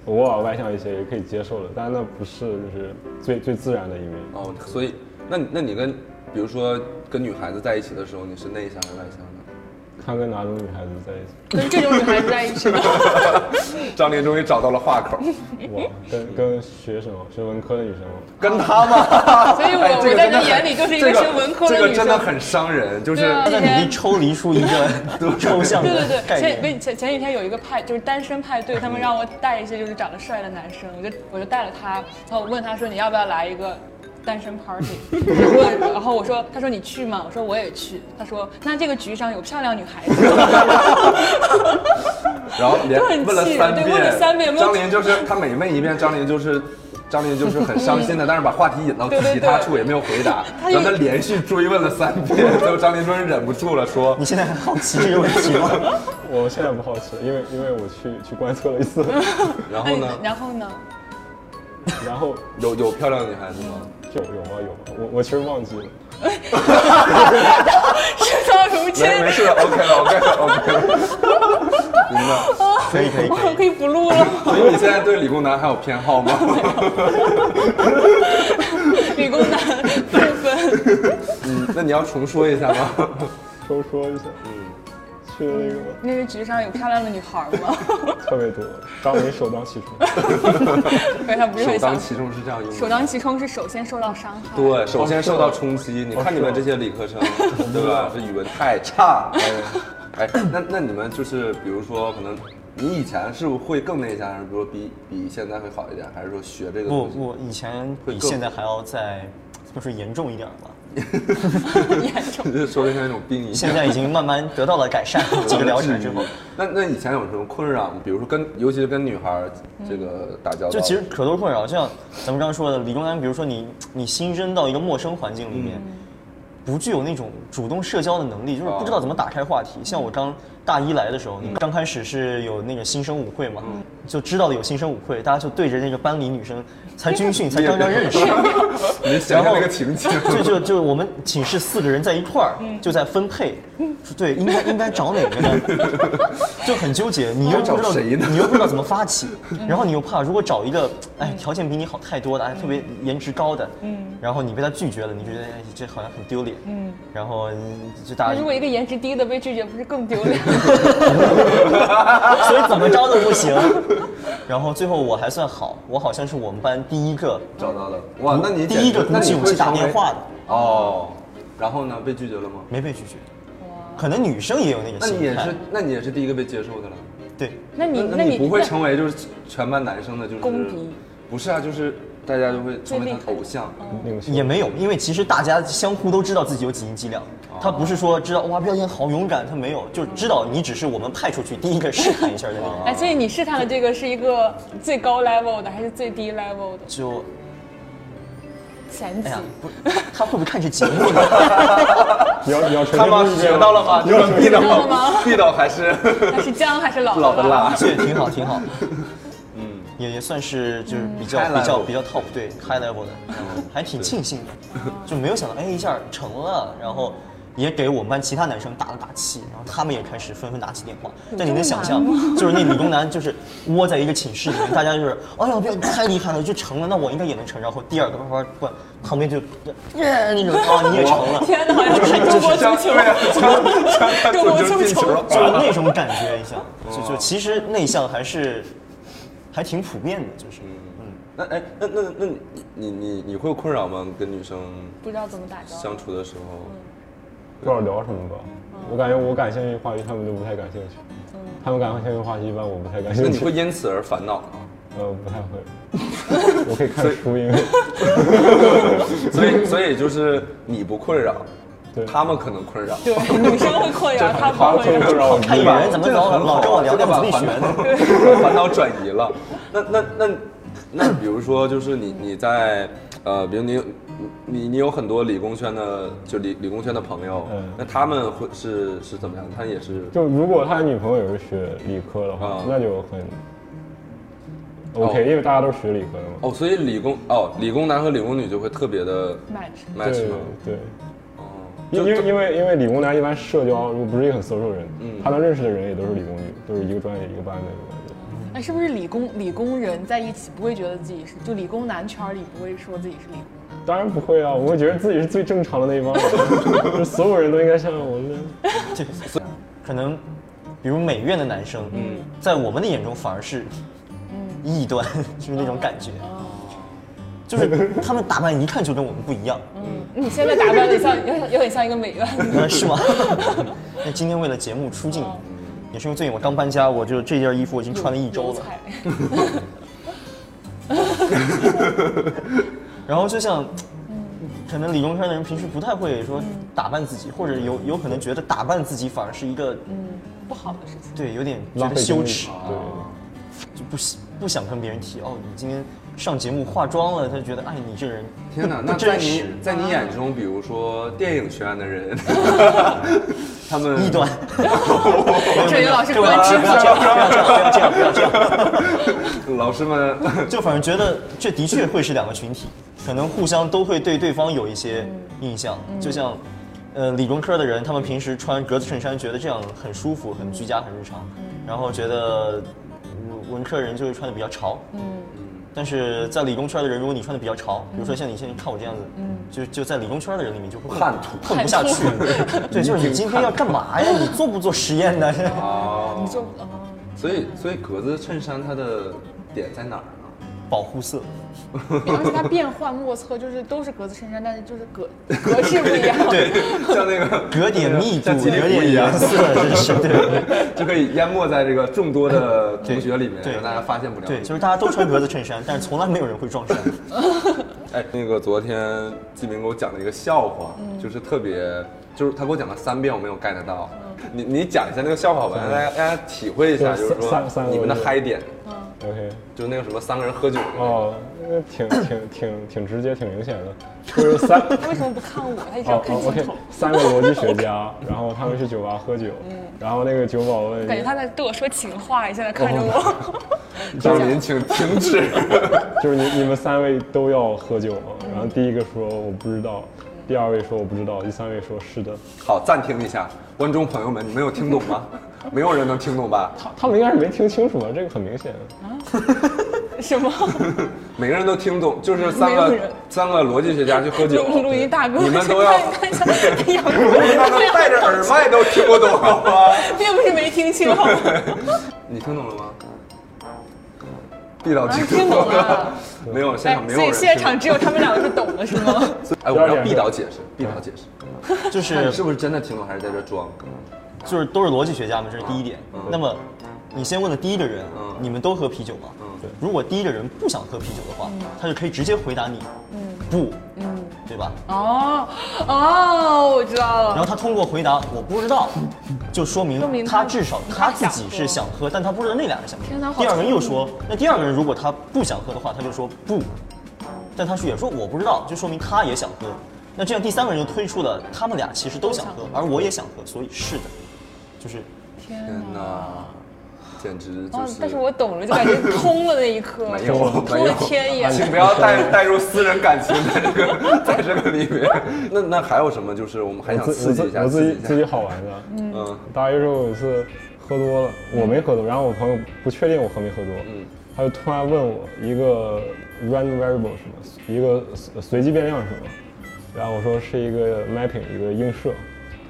[SPEAKER 7] 偶尔外向一些，也可以接受的，但那不是就是最最自然的一面。
[SPEAKER 4] 哦，所以那那你跟比如说跟女孩子在一起的时候，你是内向还是外向呢？
[SPEAKER 7] 看跟哪种女孩子在一起，
[SPEAKER 5] 跟这种女孩子在一起吗？
[SPEAKER 4] 张琳终于找到了话口，
[SPEAKER 7] 哇，跟跟学什么学文科的女生，
[SPEAKER 4] 跟他吗？
[SPEAKER 5] 所以我
[SPEAKER 4] 哎这个
[SPEAKER 5] 我在
[SPEAKER 4] 真的很
[SPEAKER 5] 你眼里就是一个学文科的女生这个。
[SPEAKER 4] 真的很伤人，就是
[SPEAKER 5] 对啊
[SPEAKER 6] 他在努力抽离出一个 抽象
[SPEAKER 5] 对对对，前
[SPEAKER 6] 念。
[SPEAKER 5] 前前几天有一个派，就是单身派对，他们让我带一些就是长得帅的男生，我就我就带了他，然后我问他说你要不要来一个单身 party，然后然后我说他说你去吗？我说我也去，他说那这个局上有漂亮女孩子，
[SPEAKER 4] 然后连问了三遍，
[SPEAKER 5] 问了三遍
[SPEAKER 4] 张琳就是他每问一遍，张琳就是。张琳就是很伤心的，但是把话题引到其他处也没有回答，
[SPEAKER 5] 他
[SPEAKER 4] 然后他连续追问了三遍，最后张琳终于忍不住了，说
[SPEAKER 6] 你现在很好奇这个问题吗？
[SPEAKER 7] 我现在不好奇，因为因为我去去观测了一次，
[SPEAKER 4] 然后呢？
[SPEAKER 5] 然后呢？
[SPEAKER 7] 然后
[SPEAKER 4] 有有漂亮的女孩子吗？
[SPEAKER 7] 有有吗有吗？我我其实忘记了。
[SPEAKER 5] 事到如今，
[SPEAKER 4] 没没事，OK 了，OK 了，OK 了，明白。
[SPEAKER 6] 可以可以可以。
[SPEAKER 5] 我可以不录了。
[SPEAKER 4] 所以你现在对理工男还有偏好吗？
[SPEAKER 5] 理工男不分，
[SPEAKER 4] 嗯，那你要重说一下吗？
[SPEAKER 7] 重说一下，嗯，去的那个
[SPEAKER 5] 那个局上有漂亮的女孩吗？
[SPEAKER 7] 特别多，张琳首当其冲。
[SPEAKER 5] 可是他不是
[SPEAKER 4] 首当。其冲是这样用的。
[SPEAKER 5] 首当其冲是首先受到伤害。
[SPEAKER 4] 对，首先受到冲击。你看你们这些理科生，对吧？这语文太差。哎，哎，那那你们就是，比如说，可能你以前是会更内向，还是比如说比比现在会好一点，还是说学这个
[SPEAKER 6] 不？不，以前
[SPEAKER 4] 会更
[SPEAKER 6] 比现在还要再，就是严重一点吧。
[SPEAKER 5] 严重。
[SPEAKER 4] 你是说的像那种病一样。
[SPEAKER 6] 现在已经慢慢得到了改善，几个疗程之后，
[SPEAKER 4] 那那以前有什么困扰吗？比如说跟，尤其是跟女孩儿这个打交道，
[SPEAKER 6] 就其实可多困扰。就像咱们刚刚说的，理工男，比如说你你新生到一个陌生环境里面，不具有那种主动社交的能力，就是不知道怎么打开话题。像我刚大一来的时候，你刚开始是有那个新生舞会嘛，就知道有新生舞会，大家就对着那个班里女生才军训，才刚刚认识。
[SPEAKER 4] 你想象那个情景，
[SPEAKER 6] 就就就我们寝室四个人在一块儿，就在分配，对，应该应该找哪个呢？就很纠结，你又不知道
[SPEAKER 4] 找谁呢？
[SPEAKER 6] 你又不知道怎么发起，然后你又怕如果找一个哎条件比你好太多的，哎特别颜值高的，嗯，然后你被他拒绝了，你觉得哎这好像很丢脸，嗯，然后就大家
[SPEAKER 5] 如果一个颜值低的被拒绝，不是更丢脸？
[SPEAKER 6] 所以怎么着都不行。然后最后我还算好，我好像是我们班第一个
[SPEAKER 4] 找到的。哇，那你
[SPEAKER 6] 第一个鼓起勇气打电话的，
[SPEAKER 4] 哦，然后呢？被拒绝了吗？
[SPEAKER 6] 没被拒绝。可能女生也有那个心态
[SPEAKER 4] 那你也是，，那你也是第一个被接受的了。
[SPEAKER 6] 对，
[SPEAKER 5] 那你
[SPEAKER 4] 那你不会成为就是全班男生的就是
[SPEAKER 5] 公敌？
[SPEAKER 4] 不是啊，就是大家就会成为他偶像。
[SPEAKER 6] 也没有，因为其实大家相互都知道自己有几斤几两，他不是说知道哇表演好勇敢，他没有，就知道你只是我们派出去第一个试探一下的那种。
[SPEAKER 5] 哎，所以你试探的这个是一个最高 level 的还是最低 level 的？
[SPEAKER 6] 就
[SPEAKER 5] 前几
[SPEAKER 6] 哎呀，不，他会不会看这节目呢？
[SPEAKER 7] 你要你要
[SPEAKER 4] 看吗？学到了吗？这个毕
[SPEAKER 5] 到了吗
[SPEAKER 4] 地道还是
[SPEAKER 5] 还是姜还是老
[SPEAKER 4] 老的辣。
[SPEAKER 6] 这也挺好，挺好。嗯，也也算是就是比较比较比较 top 对 high level 的，还挺庆幸的，就没有想到哎一下成了，然后也给我们班其他男生打了打气，然后他们也开始纷纷拿起电话。但你能想象，就是那理工男就是窝在一个寝室里面，大家就是哎呀不要太厉害了，就成了，那我应该也能成。然后第二个叭叭叭旁边就耶那种啊你也成了，
[SPEAKER 5] 天哪，好像是中国足球，中国足球。
[SPEAKER 6] 就是那种感觉一下，就就其实内向还是还挺普遍的，就是嗯。
[SPEAKER 4] 那哎，那那那你你你你会有困扰吗？跟女生
[SPEAKER 5] 不知道怎么打招呼。
[SPEAKER 4] 相处的时候，
[SPEAKER 7] 不知道聊什么吧。我感觉我感兴趣的话题他们都不太感兴趣，他们感兴趣的话题一般我不太感兴趣。
[SPEAKER 4] 那你会因此而烦恼吗？
[SPEAKER 7] 呃，不太会。我可以看书，因为
[SPEAKER 4] 所以所以就是你不困扰，
[SPEAKER 7] 对
[SPEAKER 4] 他们可能困扰。
[SPEAKER 5] 对，女生会困扰，他
[SPEAKER 7] 他
[SPEAKER 5] 不会
[SPEAKER 7] 困扰我
[SPEAKER 6] 看野人怎么老老跟我聊量子力学呢？
[SPEAKER 4] 把烦恼转移了。那那那那，比如说，就是你你在呃，比如你你你有很多理工圈的，就理理工圈的朋友，
[SPEAKER 7] 嗯
[SPEAKER 4] 那他们会是是怎么样？他也是
[SPEAKER 7] 就如果他女朋友也是学理科的话，
[SPEAKER 4] 啊
[SPEAKER 7] 那就很 OK，、
[SPEAKER 4] 哦
[SPEAKER 7] 因为大家都是学理科的嘛。
[SPEAKER 4] 哦，所以理工哦，理工男和理工女就会特别的
[SPEAKER 5] match。
[SPEAKER 4] match
[SPEAKER 7] 对
[SPEAKER 4] 吗？
[SPEAKER 7] 对，
[SPEAKER 4] 哦，
[SPEAKER 7] 因因为因为因为理工男一般社交如果不是一个很 social 的人，
[SPEAKER 4] 嗯
[SPEAKER 7] 他能认识的人也都是理工女，都是一个专业一个班的。
[SPEAKER 5] 哎，是不是理工理工人在一起不会觉得自己是就理工男圈里不会说自己是理工男？
[SPEAKER 7] 当然不会啊，我会觉得自己是最正常的那一帮人，就所有人都应该像我们这样。
[SPEAKER 6] 对，可能比如美院的男生，嗯，在我们的眼中反而是异端，就是那种感觉，就是他们打扮一看就跟我们不一样，
[SPEAKER 5] 嗯，你现在打扮的像有点有点像一个美院。
[SPEAKER 6] 呃，是吗？那今天为了节目出镜，也是因为最近我刚搬家，我就这件衣服我已经穿了一周了。然后就像，可能理工科的人平时不太会说打扮自己，或者有有可能觉得打扮自己反而是一个嗯，
[SPEAKER 5] 不好的事情。
[SPEAKER 6] 对，有点觉得羞耻，
[SPEAKER 7] 对，
[SPEAKER 6] 就不想不想跟别人提哦，你今天上节目化妆了，他就觉得哎你这人
[SPEAKER 4] 天哪！
[SPEAKER 6] 不
[SPEAKER 4] 那在你，在你眼中，比如说电影学院的人，他们
[SPEAKER 6] 异端。
[SPEAKER 5] 这有老师
[SPEAKER 6] 不要
[SPEAKER 5] 关知
[SPEAKER 6] 不要这样，不要这样，不要这样，不要这样。
[SPEAKER 4] 老师们
[SPEAKER 6] 就反正觉得这的确会是两个群体，可能互相都会对对方有一些印象，就像。呃，理工科的人，他们平时穿格子衬衫，觉得这样很舒服、很居家、很日常，然后觉得嗯文科人就会穿的比较潮。嗯，但是在理工圈的人，如果你穿的比较潮，比如说像你现在看我这样子，就就在理工圈的人里面就会混
[SPEAKER 4] 叛徒
[SPEAKER 6] 混不下去。对，就是你今天要干嘛呀？你做不做实验呢？
[SPEAKER 4] 哦，
[SPEAKER 5] 你做哦，
[SPEAKER 4] 所以所以格子衬衫它的点在哪儿呢？
[SPEAKER 6] 保护色，
[SPEAKER 5] 而且它变幻莫测，就是都是格子衬衫，但是就是格 格式不一样。
[SPEAKER 6] 对，
[SPEAKER 4] 像那个
[SPEAKER 6] 格点密度颜色，真是对。
[SPEAKER 4] 就可以淹没在这个众多的同学里面，
[SPEAKER 6] 对
[SPEAKER 4] 让大家发现不了。
[SPEAKER 6] 对，就是大家都穿格子衬衫，但是从来没有人会撞衫。
[SPEAKER 4] 哎，那个昨天季明给我讲了一个笑话，就是特别，就是他给我讲了三遍，我没有 get 到。你你讲一下那个笑话吧，让大家大家体会一下，
[SPEAKER 7] 就
[SPEAKER 4] 就是说你们的嗨点，
[SPEAKER 7] OK，
[SPEAKER 4] 就那个什么三个人喝酒。
[SPEAKER 7] 哦，那挺挺挺挺直接，挺明显的，就是三。
[SPEAKER 5] 他为什么不看我？他一直要
[SPEAKER 7] ，OK，
[SPEAKER 5] 看镜头。
[SPEAKER 7] 三个逻辑学家，然后他们去酒吧喝酒，然后那个酒保问，
[SPEAKER 5] 感觉他在对我说情话，你现在看着我。
[SPEAKER 4] 张林，请停止。
[SPEAKER 7] 就是你你们三位都要喝酒吗？然后第一个说我不知道，第二位说我不知道，第三位说是的。
[SPEAKER 4] 好，暂停一下，观众朋友们，你们有听懂吗？没有人能听懂吧？
[SPEAKER 7] 他他们应该是没听清楚吧？这个很明显。
[SPEAKER 5] 啊 什么？
[SPEAKER 4] 每个人都听懂，就是三个
[SPEAKER 5] 人
[SPEAKER 4] 三个逻辑学家去喝酒，
[SPEAKER 5] 录录音大哥，
[SPEAKER 4] 你们都要
[SPEAKER 5] 哎呀，
[SPEAKER 4] 他们戴着耳麦都听不懂，好吗？
[SPEAKER 5] 并不是没听清，好吗？
[SPEAKER 4] 你听懂了吗？毕导
[SPEAKER 5] 啊
[SPEAKER 4] 听
[SPEAKER 5] 听懂了。
[SPEAKER 4] 没有，现
[SPEAKER 5] 哎
[SPEAKER 4] 场，没有
[SPEAKER 5] 所以现场只有他们两个是懂的，是吗？
[SPEAKER 4] 哎，我让毕导解释，毕导解释，
[SPEAKER 6] 就
[SPEAKER 4] 是你
[SPEAKER 6] 是
[SPEAKER 4] 是不是真的听懂，还是在这装？
[SPEAKER 6] 就是都是逻辑学家嘛，这是第一点。那么，你先问的第一个人
[SPEAKER 4] 嗯，
[SPEAKER 6] 你们都喝啤酒吗？对如果第一个人不想喝啤酒的话，他就可以直接回答你，不，对吧？
[SPEAKER 5] 哦哦，我知道了。
[SPEAKER 6] 然后他通过回答我不知道，就说明
[SPEAKER 5] 他
[SPEAKER 6] 他至少他自己是想喝，但他不知道那俩人想喝第二个人又说，那第二个人如果他不想喝的话，他就说不，但他说也说我不知道，就说明他也想喝。那这样第三个人就推出了他们俩其实都想喝，而我也想喝，所以是的，就是
[SPEAKER 5] 天
[SPEAKER 4] 天
[SPEAKER 5] 哪！
[SPEAKER 4] 简直就
[SPEAKER 5] 哦
[SPEAKER 4] 是。，
[SPEAKER 5] 但是我懂了，就感觉通了那一刻，
[SPEAKER 4] 没有
[SPEAKER 5] 通了天眼。
[SPEAKER 4] 请不要带带入私人感情在这个在这个里面。那那还有什么？就是我们还想
[SPEAKER 7] 我自
[SPEAKER 4] 刺激一下，
[SPEAKER 7] 我自。己自己好玩的。
[SPEAKER 4] 嗯
[SPEAKER 7] 大一时候有一次喝多了，我没喝多，然后我朋友不确定我喝没喝多，
[SPEAKER 4] 嗯
[SPEAKER 7] 他就突然问我一个 random variable 是什么，一个随随机变量是什么，然后我说是一个 mapping 一个映射，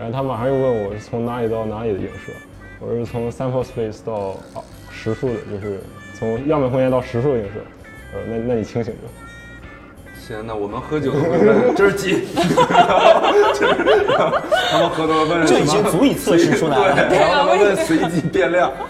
[SPEAKER 7] 然后他马上又问我是从哪里到哪里的映射，我是从 sample space 到啊实数的，就是从样本空间到实数的映射，呃，那那你清醒着。
[SPEAKER 4] 行，那，我们喝酒这是几，就是他们喝多了问
[SPEAKER 6] 这已经足以测试出来了。
[SPEAKER 4] 对，然后他们问随机变量。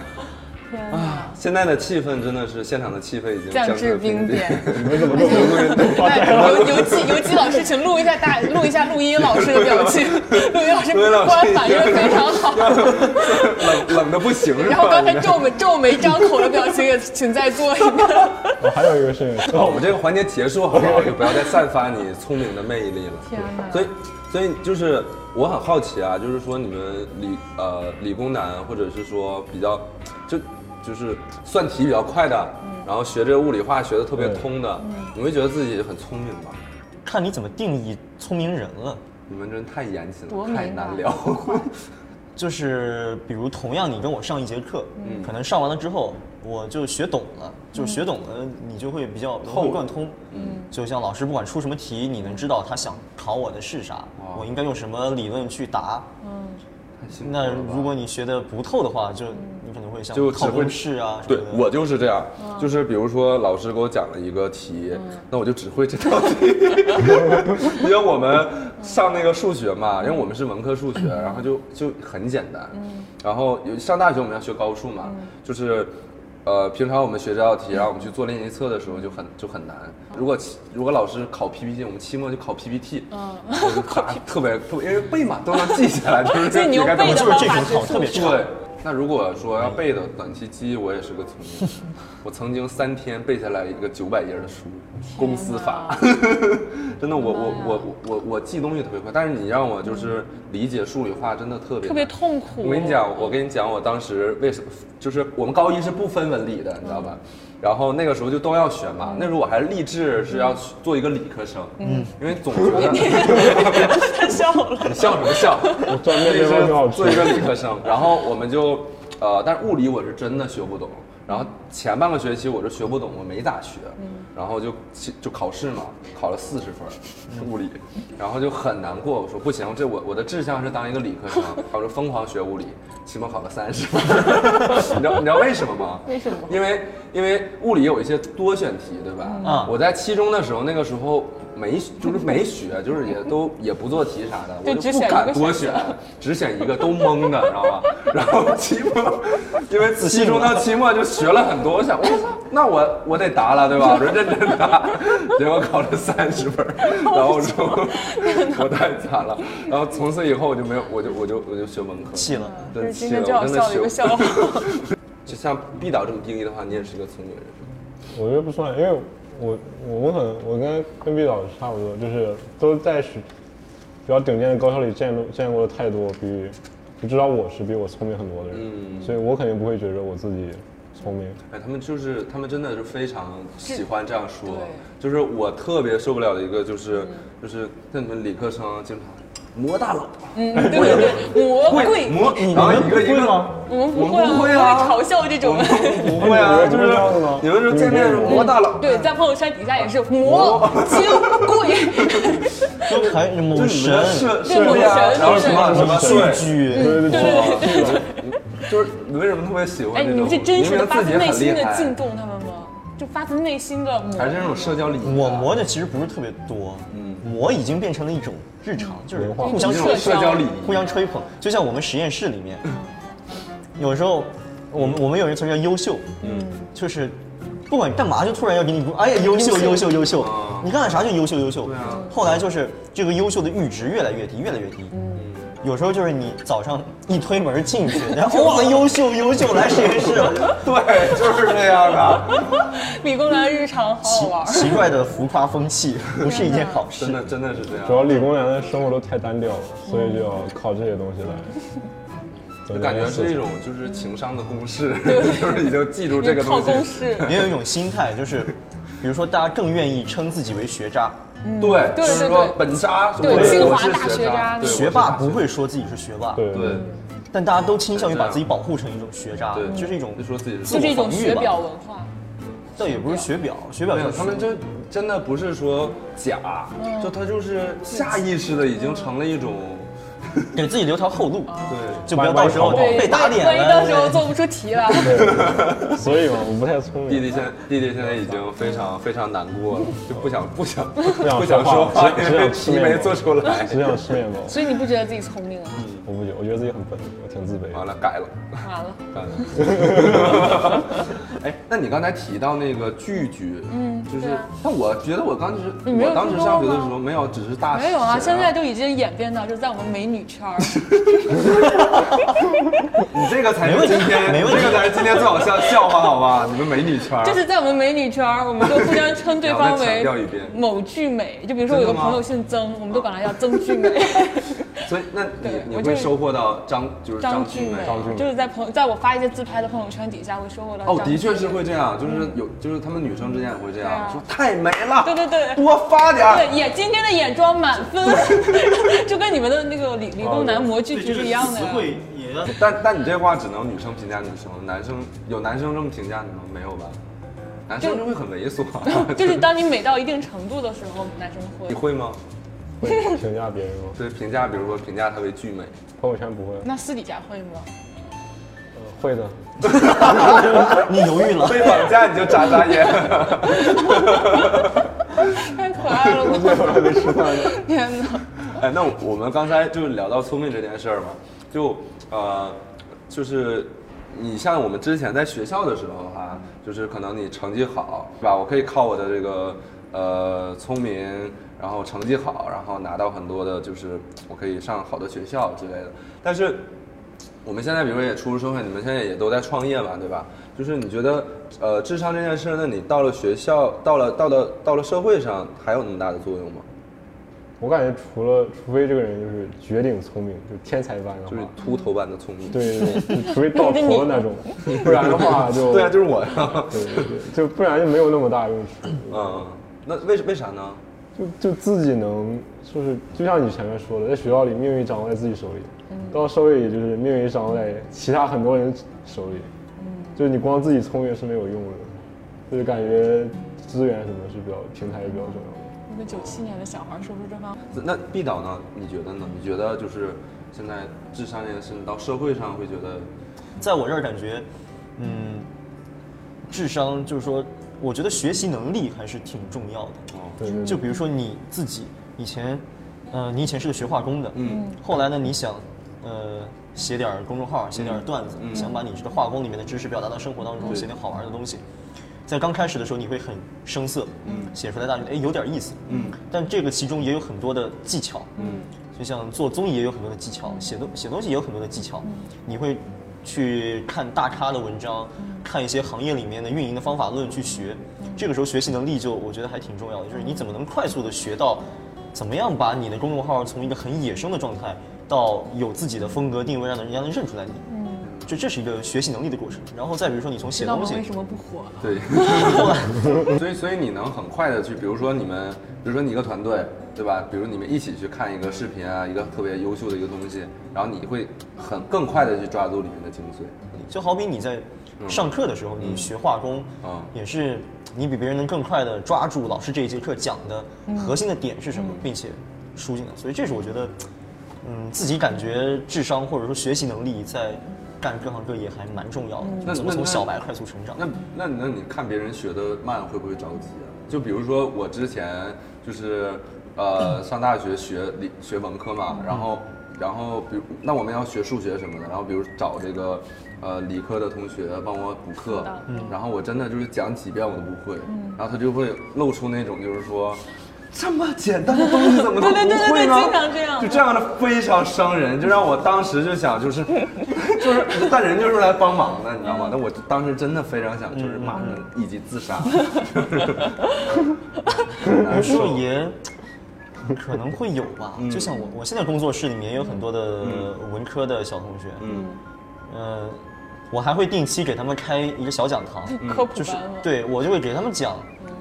[SPEAKER 4] 现在的气氛真的是现场的气氛已经
[SPEAKER 5] 降至
[SPEAKER 4] 冰
[SPEAKER 5] 冰点。
[SPEAKER 7] 你们怎么这么多人都发呆了？
[SPEAKER 5] 游游记游记老师，请录一下大录一下录音老师的表情，录音老师
[SPEAKER 4] 录音
[SPEAKER 5] 反应非常好。
[SPEAKER 4] 冷冷的不行？
[SPEAKER 5] 然后刚才皱眉皱眉张口的表情也请再做一个。
[SPEAKER 7] 我还有一个事情，
[SPEAKER 4] 好，我们这个环节结束好不好？就不要再散发你聪明的魅力了。
[SPEAKER 5] 天哪
[SPEAKER 4] 所以，所以就是我很好奇啊，就是说你们理呃理工男，或者是说比较就就是算题比较快的，然后学这个物理化学的特别通的，你会觉得自己很聪明吗？
[SPEAKER 6] 看你怎么定义聪明人了。
[SPEAKER 4] 你们真太严谨了，太难聊。
[SPEAKER 6] 就是比如同样你跟我上一节课，
[SPEAKER 4] 嗯
[SPEAKER 6] 可能上完了之后我就学懂了，就学懂了，你就会比较融会贯通。嗯，就像老师不管出什么题，你能知道他想考我的是啥，我应该用什么理论去答。那如果你学的不透的话，就你可能会像
[SPEAKER 4] 就只会
[SPEAKER 6] 考公式啊
[SPEAKER 4] 对。我就是这样，就是比如说老师给我讲了一个题，那我就只会这道题。因为我们上那个数学嘛，因为我们是文科数学，然后就就很简单。然后有上大学我们要学高数嘛，就是。呃，平常我们学这道题，然后我们去做练习册的时候就很就很难。如果如果老师考 PPT，我们期末就考 PPT，嗯，就答特别特别，因为背嘛都能记下来，就是
[SPEAKER 5] 所以你用
[SPEAKER 4] 该怎么
[SPEAKER 6] 就是这种。考特别差
[SPEAKER 4] 对，那如果说要背的短期记忆，我也是个聪明人。我曾经三天背下来一个九百页的书，《公司法》真的，我我我我我我记东西特别快，但是你让我就是理解数理化，真的特别
[SPEAKER 5] 特别痛苦。
[SPEAKER 4] 我跟你讲，我跟你讲，我当时为什么就是我们高一是不分文理的，你知道吧？然后那个时候就都要学嘛。那时候我还立志是要去做一个理科生，嗯，因为总 觉得
[SPEAKER 5] 他 笑了。
[SPEAKER 4] 你笑什么笑？
[SPEAKER 7] 专业面包挺好吃
[SPEAKER 4] 做一个理科生，然后我们就，呃，但是物理我是真的学不懂。然后前半个学期我就学不懂，我没咋学，然后就就考试嘛，考了四十分物理，然后就很难过。我说不行，这我我的志向是当一个理科生，我就疯狂学物理，期末考了三十分。你知道你知道为什么吗？
[SPEAKER 5] 为什么
[SPEAKER 4] 因为因为物理有一些多选题，对吧？
[SPEAKER 6] 嗯
[SPEAKER 4] 我在期中的时候，那个时候没 就是没学，就是也都也不做题啥的，我就不敢多选，只选一个都蒙的，知道吧？然后期末，因为期中到期末就学了很多，我想我操，那我我得答了，对吧？我说认真答，结果考了三十分，然后我说我太惨了，然后从此以后我就没有，我就我就我就学文科，
[SPEAKER 6] 气了。
[SPEAKER 4] 真气了，真的
[SPEAKER 5] 笑的一个
[SPEAKER 4] 学
[SPEAKER 5] 笑话。
[SPEAKER 4] 就像毕导这么定义的话，你也是一个聪明人，是吧？
[SPEAKER 7] 我觉得不算，因为我我们可能我跟跟毕老师差不多，就是都在是比较顶尖的高校里见过见过的太多比就知道我是比我聪明很多的人，
[SPEAKER 4] 嗯
[SPEAKER 7] 所以我肯定不会觉得我自己聪明。
[SPEAKER 4] 哎，他们就是他们真的是非常喜欢这样说，就是我特别受不了的一个就是就是那你们理科生经常磨大佬，
[SPEAKER 5] 嗯，对对对，魔贵，
[SPEAKER 4] 魔，
[SPEAKER 6] 你们
[SPEAKER 4] 一个一个。
[SPEAKER 6] 不会吗？
[SPEAKER 5] 我们不会啊，
[SPEAKER 4] 们不会啊。
[SPEAKER 5] 嘲笑这种。
[SPEAKER 4] 不会啊，就
[SPEAKER 7] 是这样子吗
[SPEAKER 4] 是你们说见面是魔大佬，
[SPEAKER 5] 对，在朋友圈底下也是魔。金贵，
[SPEAKER 6] 就还某神、
[SPEAKER 4] 设
[SPEAKER 5] 对某
[SPEAKER 4] 设备啊，
[SPEAKER 5] 神
[SPEAKER 4] 然后什么什么
[SPEAKER 6] 数
[SPEAKER 4] 对，
[SPEAKER 6] 据，
[SPEAKER 7] 对对对，
[SPEAKER 4] 就是你为什么特别喜欢
[SPEAKER 5] 哎，你们是真实的发自内心的敬重他们吗？就发自内心的。
[SPEAKER 4] 还是那种社交礼仪啊？
[SPEAKER 6] 我磨的其实不是特别多，嗯，磨已经变成了一种日常，就是互相
[SPEAKER 4] 这种社交礼仪，
[SPEAKER 6] 互相吹捧，就像我们实验室里面，有时候我们我们有一个词叫优秀，嗯，就是不管干嘛就突然要给你，哎呀，优秀优秀优秀
[SPEAKER 4] 啊，
[SPEAKER 6] 你干点啥就优秀优秀。
[SPEAKER 4] 对啊。
[SPEAKER 6] 后来就是这个优秀的阈值越来越低，越来越低。有时候就是你早上一推门进去，然后哇，优秀优秀，来实验室了，
[SPEAKER 4] 对，就是这样的，
[SPEAKER 5] 理工男日常好玩。
[SPEAKER 6] 奇怪的浮夸风气，不是一件好事
[SPEAKER 4] 真。的真的是这样
[SPEAKER 7] 主。要理工男的生活都太单调了，所以就要靠这些东西来。
[SPEAKER 4] 就感觉是一种就是情商的公式，就是已经记住这个东西。
[SPEAKER 5] 公式，
[SPEAKER 6] 也有一种心态，就是比如说大家更愿意称自己为学渣，
[SPEAKER 4] 对，
[SPEAKER 5] 对
[SPEAKER 4] 就是说
[SPEAKER 5] 对对
[SPEAKER 4] 本渣，
[SPEAKER 5] 对
[SPEAKER 4] 我
[SPEAKER 5] 清华
[SPEAKER 4] 我是
[SPEAKER 5] 大学渣
[SPEAKER 6] 学霸不会说自己是学霸，
[SPEAKER 7] 对
[SPEAKER 4] 对
[SPEAKER 6] 但大家都倾向于把自己保护成一种学渣，
[SPEAKER 4] 对，
[SPEAKER 6] 就是一种
[SPEAKER 4] 就说自己是
[SPEAKER 5] 就是一种
[SPEAKER 6] 防御吧
[SPEAKER 5] 学表文化。
[SPEAKER 6] 倒也不是学表，学表
[SPEAKER 4] 没有，他们就真的不是说假，就他就是下意识的已经成了一种，
[SPEAKER 6] 给自己留条后路，
[SPEAKER 4] 对，
[SPEAKER 6] 就不要到时候被打脸了
[SPEAKER 5] 万一到时候。做不出题了。
[SPEAKER 7] 所以嘛，我不太聪明。
[SPEAKER 4] 弟弟现弟弟现在已经非常非常难过了，就不想不想
[SPEAKER 7] 想
[SPEAKER 4] 不想说话，
[SPEAKER 7] 只只
[SPEAKER 4] 因为
[SPEAKER 7] 想吃面包
[SPEAKER 4] 题没做出来。
[SPEAKER 7] 只想吃面包，
[SPEAKER 5] 所以你不觉得自己聪明啊？
[SPEAKER 7] 我不觉得，我觉得自己很笨，我挺自卑。
[SPEAKER 4] 完了，改了。
[SPEAKER 5] 完了，
[SPEAKER 4] 干了。哎，那你刚才提到那个拒绝，嗯，就是那我觉得我当时，
[SPEAKER 5] 你没有
[SPEAKER 4] 我当时上学的时候没有，只是大
[SPEAKER 5] 没有啊，现在都已经演变到就是在我们美女圈儿，
[SPEAKER 4] 你这个才是今天，
[SPEAKER 6] 没问题
[SPEAKER 4] 这个才是今天最好笑的笑话，好吧？你们美女圈儿，
[SPEAKER 5] 就是在我们美女圈儿，我们都互相称对方为某巨美。就比如说我有个朋友姓曾，我们都管他叫曾巨美。
[SPEAKER 4] 所以那你你会收获到张就是
[SPEAKER 5] 张俊美，
[SPEAKER 7] 张俊美
[SPEAKER 5] 就是在朋友在我发一些自拍的朋友圈底下会收获到。
[SPEAKER 4] 哦，的确是会这样，就是有就是他们女生之间也会这样
[SPEAKER 5] 啊
[SPEAKER 4] 说太美了，
[SPEAKER 5] 对对对
[SPEAKER 4] 多发点。
[SPEAKER 5] 对，眼今天的眼妆满分，就跟你们的那个理理工男模具题是一样的呀。
[SPEAKER 6] 会也要
[SPEAKER 4] 但但你这话只能女生评价女生，男生有男生这么评价你吗？没有吧？男生就会很猥琐，
[SPEAKER 5] 就是当你美到一定程度的时候，男生会。
[SPEAKER 4] 你会吗？
[SPEAKER 7] 会评价别人吗？
[SPEAKER 4] 对，评价比如说评价她为巨美，
[SPEAKER 7] 朋友圈不会，
[SPEAKER 5] 那私底下会吗？
[SPEAKER 7] 呃会的。
[SPEAKER 6] 你犹豫了，
[SPEAKER 4] 被绑架你就眨眨眼。
[SPEAKER 5] 太可爱了吧！天哪！
[SPEAKER 4] 哎，那我们刚才就聊到聪明这件事儿嘛，就呃，就是你像我们之前在学校的时候哈、就是可能你成绩好，是吧？我可以靠我的这个呃聪明，然后成绩好，然后拿到很多的，就是我可以上好的学校之类的。但是我们现在比如说也出入社会，你们现在也都在创业嘛，对吧？就是你觉得呃智商这件事儿，那你到了学校，到了到了到了社会上，还有那么大的作用吗？
[SPEAKER 7] 我感觉除了，除非这个人就是绝顶聪明，就天才般的
[SPEAKER 4] 就是，秃头般的聪明。
[SPEAKER 7] 对对对，除非到头的那种，不然的话就
[SPEAKER 4] 对啊，就是我呀。
[SPEAKER 7] 对对对，就不然就没有那么大用处。
[SPEAKER 4] 嗯，那为为啥呢？
[SPEAKER 7] 就就自己能，就是就像你前面说的，在学校里命运掌握在自己手里，到社会里就是命运掌握在其他很多人手里，就是你光自己聪明是没有用的，就是感觉资源什么是比较平台也比较重要的。
[SPEAKER 5] 一个九七年的小孩说出这番话，
[SPEAKER 4] 那毕导呢？你觉得呢？你觉得就是现在智商这件事到社会上会觉得，
[SPEAKER 6] 在我这儿感觉，嗯，智商就是说，我觉得学习能力还是挺重要的。
[SPEAKER 4] 哦，
[SPEAKER 7] 对对
[SPEAKER 6] 就比如说你自己以前，呃，你以前是个学化工的，
[SPEAKER 4] 嗯，
[SPEAKER 6] 后来呢，你想，呃，写点公众号，写点段子，
[SPEAKER 4] 嗯。
[SPEAKER 6] 想把你这个化工里面的知识表达到生活当中，写点好玩的东西。在刚开始的时候，你会很生涩，嗯，写出来大家觉得哎有点意思，嗯，但这个其中也有很多的技巧，嗯，就像做综艺也有很多的技巧，写东写东西也有很多的技巧，你会去看大咖的文章，看一些行业里面的运营的方法论去学，这个时候学习能力就我觉得还挺重要的，就是你怎么能快速的学到，怎么样把你的公众号从一个很野生的状态到有自己的风格定位，让人家能认出来你，嗯，就这是一个学习能力的过程。然后再比如说你从写东西
[SPEAKER 5] 为，什么不火？
[SPEAKER 4] 对，所以所以你能很快的去，比如说你们，比如说你一个团队，对吧？比如你们一起去看一个视频啊，一个特别优秀的一个东西，然后你会很更快的去抓住里面的精髓。
[SPEAKER 6] 就好比你在上课的时候，你学化工，
[SPEAKER 4] 嗯
[SPEAKER 6] 也是你比别人能更快的抓住老师这一节课讲的核心的点是什么，并且输进来。所以这是我觉得，嗯，自己感觉智商或者说学习能力在干各行各业还蛮重要的。
[SPEAKER 4] 那
[SPEAKER 6] 怎么从小白快速成长？
[SPEAKER 4] 那那那你看别人学的慢，会不会着急啊？就比如说我之前就是呃上大学学理学文科嘛，然后然后比如那我们要学数学什么的，然后比如找这个呃理科的同学帮我补课，然后我真的就是讲几遍我都不会，然后他就会露出那种就是说。这么简单的东西怎么都不
[SPEAKER 5] 对对对对
[SPEAKER 4] 会呢？
[SPEAKER 5] 经常这样
[SPEAKER 4] 就这样的非常伤人，就让我当时就想，就是 就是，但人就是来帮忙的，你知道吗？那我当时真的非常想，就是马上以及自杀。
[SPEAKER 6] 有时候也可能会有吧。就像我，我现在工作室里面也有很多的文科的小同学，嗯，呃，我还会定期给他们开一个小讲堂，
[SPEAKER 5] 科普
[SPEAKER 6] 就是？对我就会给他们讲，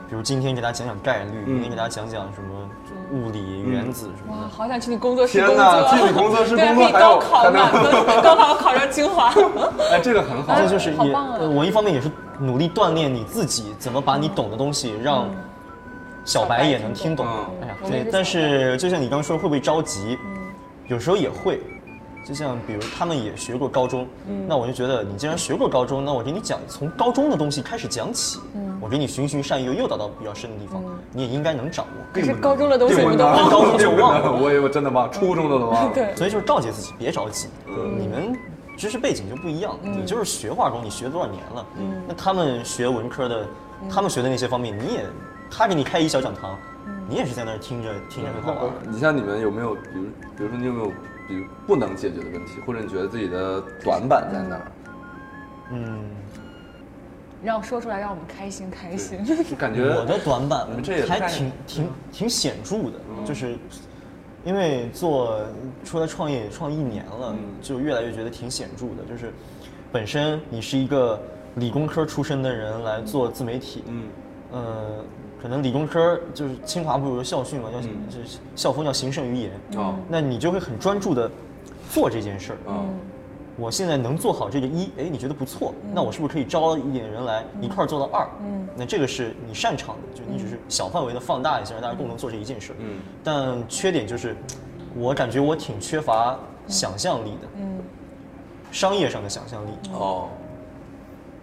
[SPEAKER 6] 比如今天给大家讲讲概率，明天给大家讲讲什么物理、原子什么
[SPEAKER 5] 哇，
[SPEAKER 6] 的。
[SPEAKER 5] 好想去你工作室工
[SPEAKER 4] 天哪
[SPEAKER 5] 作。
[SPEAKER 4] 去你工作室
[SPEAKER 5] 对
[SPEAKER 4] 工作还有
[SPEAKER 5] 高考
[SPEAKER 4] 还能
[SPEAKER 5] 嘛，高考考上清华。
[SPEAKER 4] 哎，这个很好，
[SPEAKER 6] 这就是也，我一方面也是努力锻炼你自己，怎么把你懂的东西让小白也能听懂。
[SPEAKER 4] 嗯
[SPEAKER 6] 哎呀，对但是就像你刚刚说，会不会着急？有时候也会。就像比如他们也学过高中，那我就觉得你既然学过高中，那我给你讲从高中的东西开始讲起，我给你循循善诱，诱导到比较深的地方，你也应该能掌握。
[SPEAKER 5] 可是高中的东西我们都
[SPEAKER 4] 忘
[SPEAKER 5] 忘
[SPEAKER 6] 高中
[SPEAKER 5] 了。
[SPEAKER 6] 就忘了
[SPEAKER 4] 我也我真的忘，初中的都忘了。
[SPEAKER 5] 对，
[SPEAKER 6] 所以就是告诫自己别着急，你们知识背景就不一样，你就是学化工，你学多少年了？那他们学文科的，他们学的那些方面，你也他给你开一小讲堂，你也是在那儿听着听着很好玩。
[SPEAKER 4] 你像你们有没有，比如比如说你有没有，比如不能解决的问题，或者你觉得自己的短板在哪儿？
[SPEAKER 6] 嗯，
[SPEAKER 5] 让我说出来，让我们开心开心。
[SPEAKER 4] 就感觉
[SPEAKER 6] 我的短板
[SPEAKER 4] 这也
[SPEAKER 6] 还挺挺挺显著的，就是因为做出来创业创一年了，就越来越觉得挺显著的。就是本身你是一个理工科出身的人来做自媒体，
[SPEAKER 4] 嗯
[SPEAKER 6] 呃，可能理工科就是清华不是有个校训嘛，叫就是校风叫行胜于言，
[SPEAKER 4] 哦。
[SPEAKER 6] 那你就会很专注的做这件事儿。
[SPEAKER 4] 嗯
[SPEAKER 6] 我现在能做好这个一，哎，你觉得不错，那我是不是可以招一点人来一块儿做到二？嗯，那这个是你擅长的，就你只是小范围的放大一下，让大家共同做这一件事。
[SPEAKER 4] 嗯，
[SPEAKER 6] 但缺点就是，我感觉我挺缺乏想象力的，
[SPEAKER 5] 嗯，
[SPEAKER 6] 商业上的想象力。
[SPEAKER 4] 哦，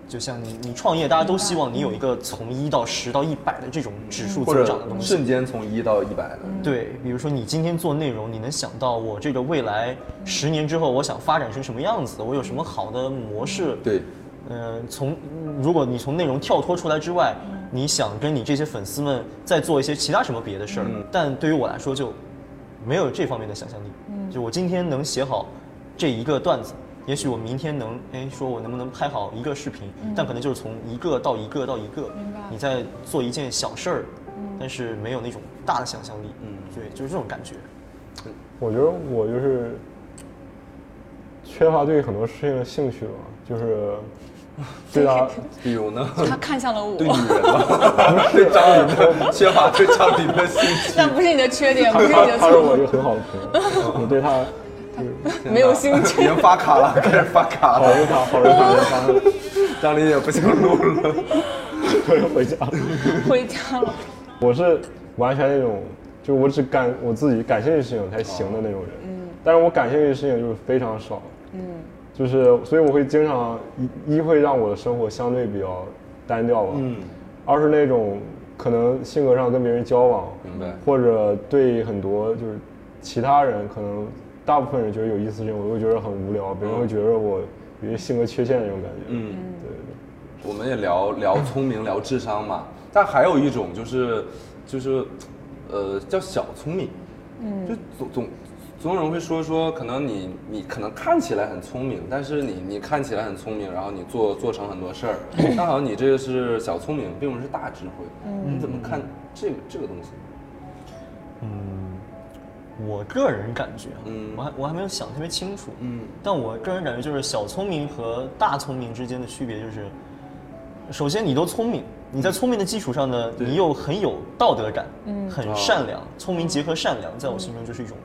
[SPEAKER 6] 就像你你创业，大家都希望你有一个从一到十到一百的这种指数增长的东西。
[SPEAKER 4] 瞬间从一到一百的。
[SPEAKER 6] 对，比如说你今天做内容，你能想到我这个未来十年之后，我想发展成什么样子？我有什么好的模式？
[SPEAKER 4] 对，
[SPEAKER 6] 呃，从如果你从内容跳脱出来之外，你想跟你这些粉丝们再做一些其他什么别的事儿，但对于我来说就没有这方面的想象力。就我今天能写好这一个段子，也许我明天能哎说我能不能拍好一个视频，但可能就是从一个到一个到一个，你在做一件小事儿，但是没有那种大的想象力。嗯，对，就是这种感觉。
[SPEAKER 7] 我觉得我就是缺乏对很多事情的兴趣吧，就是 对他
[SPEAKER 4] 比如呢？
[SPEAKER 5] 他看向了我
[SPEAKER 4] 对，女人吧，对张琳的缺乏对张琳的兴趣。
[SPEAKER 5] 那不是你的缺点，不是你
[SPEAKER 7] 他
[SPEAKER 5] 的错
[SPEAKER 7] 他是我一。个很好的朋友，我对他就是
[SPEAKER 5] 没有兴
[SPEAKER 4] 已
[SPEAKER 5] 趣。
[SPEAKER 4] 经发卡了，开始发卡了。
[SPEAKER 7] 好人卡，好人卡，
[SPEAKER 4] 张琳也不想录了。
[SPEAKER 7] 我要回家了。
[SPEAKER 5] 回家了。
[SPEAKER 7] 我是完全那种，就是我只感我自己感兴趣的事情才行的那种人。嗯。但是我感兴趣的事情就是非常少。嗯。就是，所以我会经常一一会让我的生活相对比较单调吧。
[SPEAKER 4] 嗯。
[SPEAKER 7] 二是那种可能性格上跟别人交往，
[SPEAKER 4] 明白
[SPEAKER 7] 或者对很多就是其他人可能大部分人觉得有意思的事情，我会觉得很无聊，别人会觉得我有一些性格缺陷那种感觉。
[SPEAKER 4] 嗯，
[SPEAKER 7] 对。
[SPEAKER 4] 我们也聊聊聪明，聊智商嘛。但还有一种就是，就是，呃，叫小聪明。嗯。就总总总有人会说说，可能你你可能看起来很聪明，但是你你看起来很聪明，然后你做做成很多事儿，但好像你这个是小聪明，并不是大智慧。嗯。你怎么看这个这个东西？
[SPEAKER 6] 我个人感觉，
[SPEAKER 4] 嗯。
[SPEAKER 6] 我还我还没有想特别清楚，
[SPEAKER 4] 嗯。
[SPEAKER 6] 但我个人感觉就是小聪明和大聪明之间的区别就是，首先你都聪明，你在聪明的基础上呢，
[SPEAKER 4] 对。
[SPEAKER 6] 你又很有道德感，嗯，很善良，聪明结合善良，在我心中就是一种，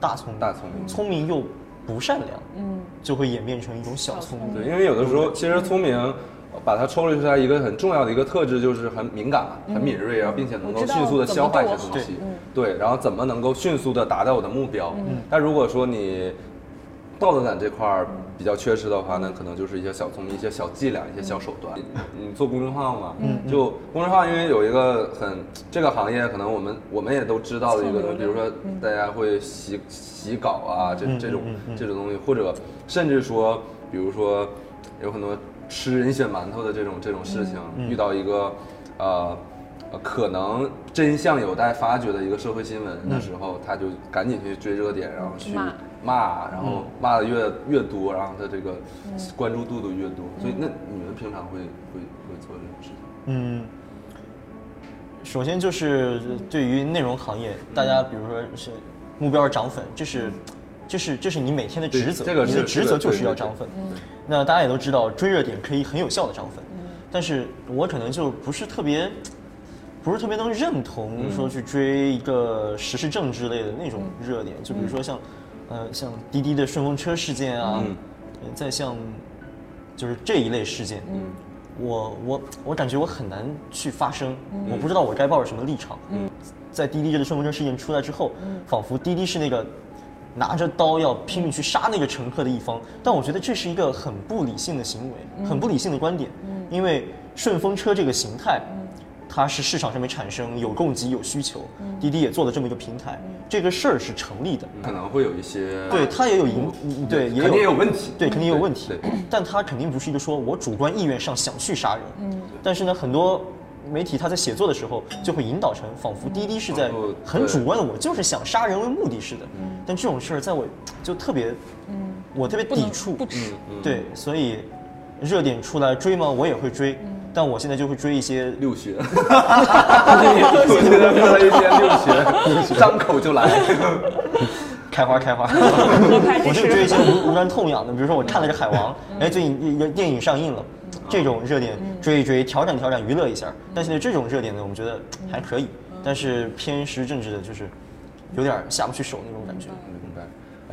[SPEAKER 6] 大聪明，
[SPEAKER 4] 大聪明。
[SPEAKER 6] 聪明又不善良，嗯，就会演变成一种小聪明，
[SPEAKER 4] 对，因为有的时候其实聪明，把它抽离出来一个很重要的一个特质就是很敏感嘛，很敏锐，然后并且能够迅速的消化一些东西，对，然后怎么能够迅速的达到我的目标？但如果说你道德感这块儿比较缺失的话，那可能就是一些小聪明、一些小伎俩、一些小手段。你做公众号嘛，就公众号，因为有一个很这个行业，可能我们我们也都知道的一个东西，比如说大家会洗洗稿啊，这这种这种东西，或者甚至说，比如说有很多吃人血馒头的这种这种事情，遇到一个呃。呃，可能真相有待发掘的一个社会新闻的时候，他就赶紧去追热点，然后去
[SPEAKER 5] 骂。
[SPEAKER 4] 骂，然后骂的越越多，然后他这个关注度都越多。所以，那你们平常会会会做这种事情？
[SPEAKER 6] 嗯，首先就是对于内容行业，大家比如说是目标是涨粉，这是这是这是你每天的职责，
[SPEAKER 4] 这个
[SPEAKER 6] 你的职责就是要涨粉。那大家也都知道，追热点可以很有效的涨粉，但是我可能就不是特别。不是特别能认同说去追一个时事政治类的那种热点，就比如说像，呃，像滴滴的顺风车事件啊，再像，就是这一类事件，我我我感觉我很难去发声，我不知道我该抱着什么立场。在滴滴这个顺风车事件出来之后，仿佛滴滴是那个拿着刀要拼命去杀那个乘客的一方，但我觉得这是一个很不理性的行为，很不理性的观点，因为顺风车这个形态。它是市场上面产生有供给有需求，滴滴也做了这么一个平台，这个事儿是成立的。
[SPEAKER 4] 可能会有一些
[SPEAKER 6] 对，它也有影，嗯对，也
[SPEAKER 4] 肯定也有问题，
[SPEAKER 6] 对，肯定有问题。但它肯定不是一个说我主观意愿上想去杀人，嗯，但是呢，很多媒体他在写作的时候就会引导成仿佛滴滴是在很主观的，我就是想杀人为目的似的，但这种事儿在我就特别，嗯，我特别抵触，对，所以热点出来追吗？我也会追，但我现在就会追一些
[SPEAKER 4] 六学，我现在说了一些六学，张口就来。
[SPEAKER 6] 开花开花，我就追一
[SPEAKER 5] 师。
[SPEAKER 6] 些无无关痛痒的，比如说我看了这《海王》，哎，最近一个电影上映了，这种热点追一追，调整调整，娱乐一下。但是呢，这种热点呢，我们觉得还可以，但是偏时政治的，就是有点下不去手那种感觉。
[SPEAKER 4] 明白。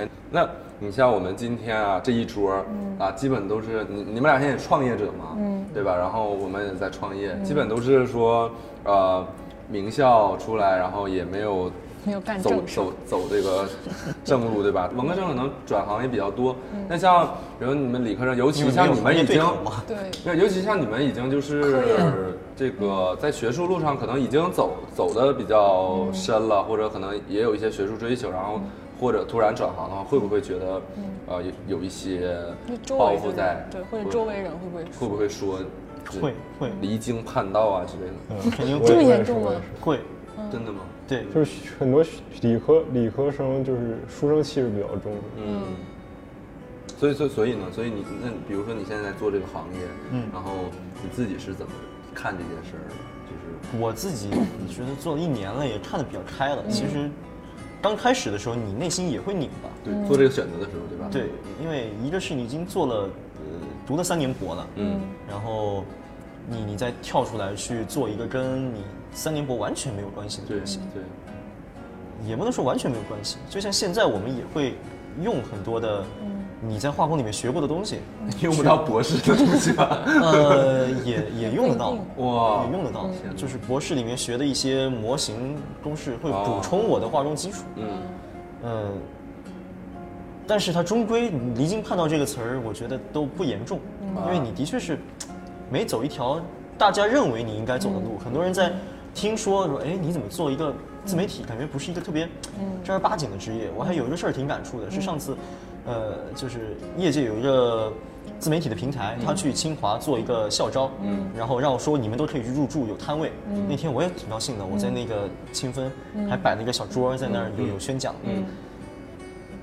[SPEAKER 4] 哎，那你像我们今天啊这一桌啊，基本都是你你们俩现在也创业者嘛，嗯，对吧？然后我们也在创业，基本都是说呃名校出来，然后也没有
[SPEAKER 5] 没有干
[SPEAKER 4] 走走走这个正路，对吧？文科生可能转行也比较多，那像比如你们理科生，尤其像你们已经。
[SPEAKER 5] 对，
[SPEAKER 4] 对，尤其像你们已经就是这个在学术路上可能已经走走的比较深了，或者可能也有一些学术追求，然后或者突然转行的话，会不会觉得呃有有一些包袱在？
[SPEAKER 5] 对，或者周围人会不会
[SPEAKER 4] 会不会说
[SPEAKER 6] 会会
[SPEAKER 4] 离经叛道啊之类的？
[SPEAKER 7] 嗯，
[SPEAKER 6] 肯定
[SPEAKER 5] 这么严重吗
[SPEAKER 6] 会，
[SPEAKER 4] 真的吗？
[SPEAKER 6] 对，
[SPEAKER 7] 就是很多理科理科生就是书生气是比较重的。
[SPEAKER 4] 嗯。所以，所，所以呢？所以你那比如说你现在在做这个行业，
[SPEAKER 6] 嗯
[SPEAKER 4] 然后你自己是怎么看这件事儿的？就是
[SPEAKER 6] 我自己觉得做了一年了，也看得比较开了。其实刚开始的时候，你内心也会拧巴。
[SPEAKER 4] 对做这个选择的时候，对吧？
[SPEAKER 6] 对，因为一个是你已经做了，呃，读了三年博了，
[SPEAKER 4] 嗯，
[SPEAKER 6] 然后你你再跳出来去做一个跟你三年博完全没有关系的
[SPEAKER 4] 对
[SPEAKER 6] 东西，
[SPEAKER 4] 对。
[SPEAKER 6] 也不能说完全没有关系。就像现在我们也会用很多的你在化工里面学过的东西，
[SPEAKER 4] 用不到博士的东西吧？
[SPEAKER 6] 呃，也也用得到，
[SPEAKER 4] 哇
[SPEAKER 6] 也用得到，就是博士里面学的一些模型公式会补充我的化工基础。
[SPEAKER 4] 嗯，
[SPEAKER 6] 嗯，但是它终归“离经叛道”这个词儿，我觉得都不严重，因为你的确是没走一条大家认为你应该走的路。很多人在听说说，哎，你怎么做一个自媒体，感觉不是一个特别正儿八经的职业。我还有一个事儿挺感触的，是上次，呃，就是业界有一个。自媒体的平台，他去清华做一个校招，嗯，然后让我说你们都可以去入驻，有摊位。那天我也挺高兴的，我在那个清分还摆了一个小桌，在那儿有有宣讲。嗯，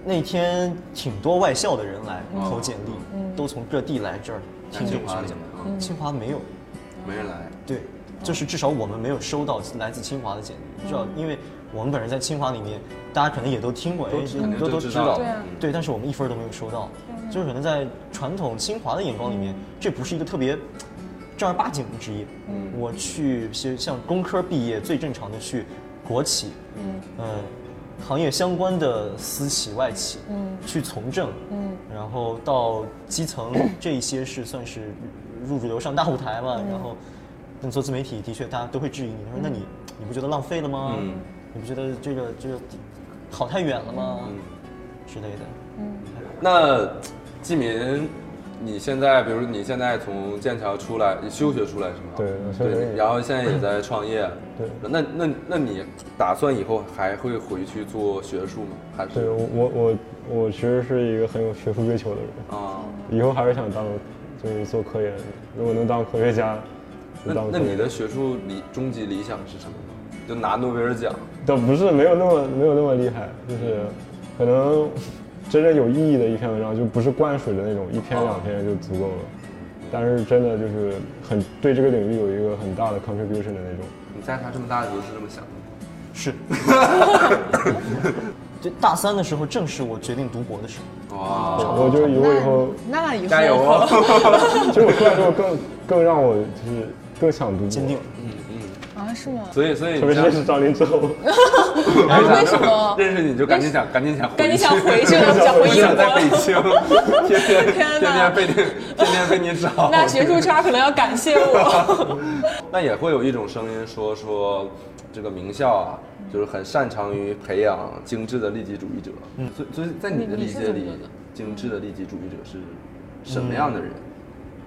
[SPEAKER 6] 那天挺多外校的人来投简历，都从各地来这儿听这
[SPEAKER 4] 清华里
[SPEAKER 6] 个宣讲清华没有，
[SPEAKER 4] 没人来。
[SPEAKER 6] 对，就是至少我们没有收到来自清华的简历，至少因为我们本人在清华里面，大家可能也都听过，都都知道
[SPEAKER 4] 都知道，
[SPEAKER 5] 对
[SPEAKER 6] 但是我们一分都没有收到，就是可能在传统清华的眼光里面，这不是一个特别正儿八经的职业。我去像像工科毕业，最正常的去国企，嗯，行业相关的私企、外企，嗯，去从政，嗯，然后到基层，这一些是算是入主流上大舞台嘛，然后。那做自媒体的确，大家都会质疑你。他说：“那你你不觉得浪费了吗？
[SPEAKER 4] 嗯
[SPEAKER 6] 你不觉得这个这个跑太远了吗？
[SPEAKER 4] 嗯
[SPEAKER 6] 之类的。
[SPEAKER 4] 嗯那季民，你现在，比如你现在从剑桥出来，你休学出来是吗？
[SPEAKER 7] 对休学
[SPEAKER 4] 对，然后现在也在创业。
[SPEAKER 7] 对
[SPEAKER 4] 那那那你打算以后还会回去做学术吗？还是
[SPEAKER 7] 对我我我我其实是一个很有学术追求的人，
[SPEAKER 4] 啊？
[SPEAKER 7] 以后还是想当就是做科研，如果能当科学家，就
[SPEAKER 4] 那那你的学术理终极理想是什么呢？就拿诺贝尔奖。
[SPEAKER 7] 倒不是没有那么没有那么厉害，就是可能真正有意义的一篇文章，就不是灌水的那种，一篇两篇就足够了。但是真的就是很对这个领域有一个很大的 contribution 的那种。
[SPEAKER 4] 你在他这么大的时候是这么想的吗？
[SPEAKER 6] 是。就大三的时候，正是我决定读博的时候。
[SPEAKER 4] 哇，
[SPEAKER 7] 我觉得如果以后，
[SPEAKER 5] 那以后
[SPEAKER 4] 加油 啊！
[SPEAKER 7] 其实我出来之后更更让我就是更想读博，
[SPEAKER 6] 坚定。
[SPEAKER 5] 啊，是吗？
[SPEAKER 4] 所以所以
[SPEAKER 7] 特别是认识张琳之后，
[SPEAKER 5] 为什么
[SPEAKER 4] 认识你就赶紧想赶紧想
[SPEAKER 5] 赶紧想回去了，想回
[SPEAKER 4] 想在北。京，天天
[SPEAKER 5] 天
[SPEAKER 4] 天被你天天被你找。
[SPEAKER 5] 那学术圈可能要感谢我。
[SPEAKER 4] 那也会有一种声音说说，这个名校啊，就是很擅长于培养精致的利己主义者。嗯，所以所以在你的理解里精致的利己主义者是什么样的人？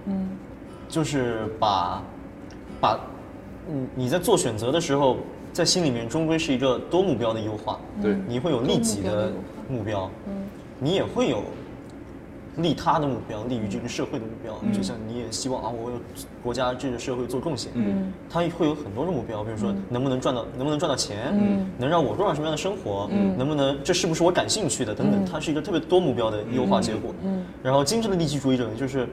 [SPEAKER 6] 嗯就是把把嗯你在做选择的时候，在心里面终归是一个多目标的优化。
[SPEAKER 4] 对
[SPEAKER 6] 你会有利己的目标，嗯你也会有利他的目标，利于这个社会的目标。就像你也希望啊，我为国家这个社会做贡献。嗯，他会有很多的目标，比如说能不能赚到，能不能赚到钱，嗯，能让我过上什么样的生活，嗯，能不能这是不是我感兴趣的等等，它是一个特别多目标的优化结果。嗯，然后精致的利己主义者呢，就是。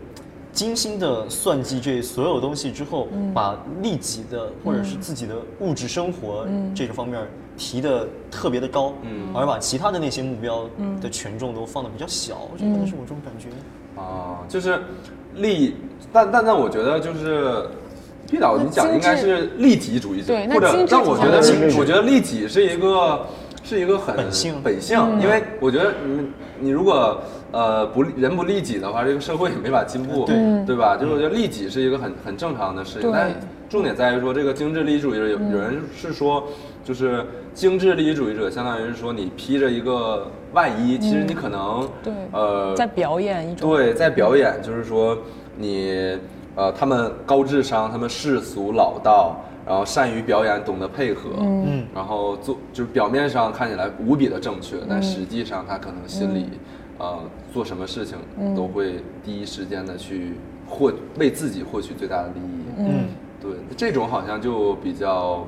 [SPEAKER 6] 精心的算计这所有东西之后，把利己的或者是自己的物质生活这个方面提的特别的高，而把其他的那些目标的权重都放的比较小，这可能是我这种感觉。
[SPEAKER 4] 啊，就是利，但但但我觉得就是。毕导，你讲应该是利己主义者，或者但我觉得我觉得利己是一个是一个很
[SPEAKER 6] 本性。
[SPEAKER 4] 本性，因为我觉得你你如果呃不利人不利己的话，这个社会也没法进步，
[SPEAKER 6] 对。
[SPEAKER 4] 对吧？就是我觉得利己是一个很很正常的事情，
[SPEAKER 5] 对。
[SPEAKER 4] 但重点在于说这个精致利己主义者，有有人是说就是精致利己主义者，相当于是说你披着一个外衣，其实你可能
[SPEAKER 5] 对。
[SPEAKER 4] 呃
[SPEAKER 5] 在表演一种。
[SPEAKER 4] 对，在表演，就是说你呃，他们高智商，他们世俗老道，然后善于表演，懂得配合，嗯，然后做就是表面上看起来无比的正确，但实际上他可能心里，呃，做什么事情都会第一时间的去获为自己获取最大的利益，嗯，对，这种好像就比较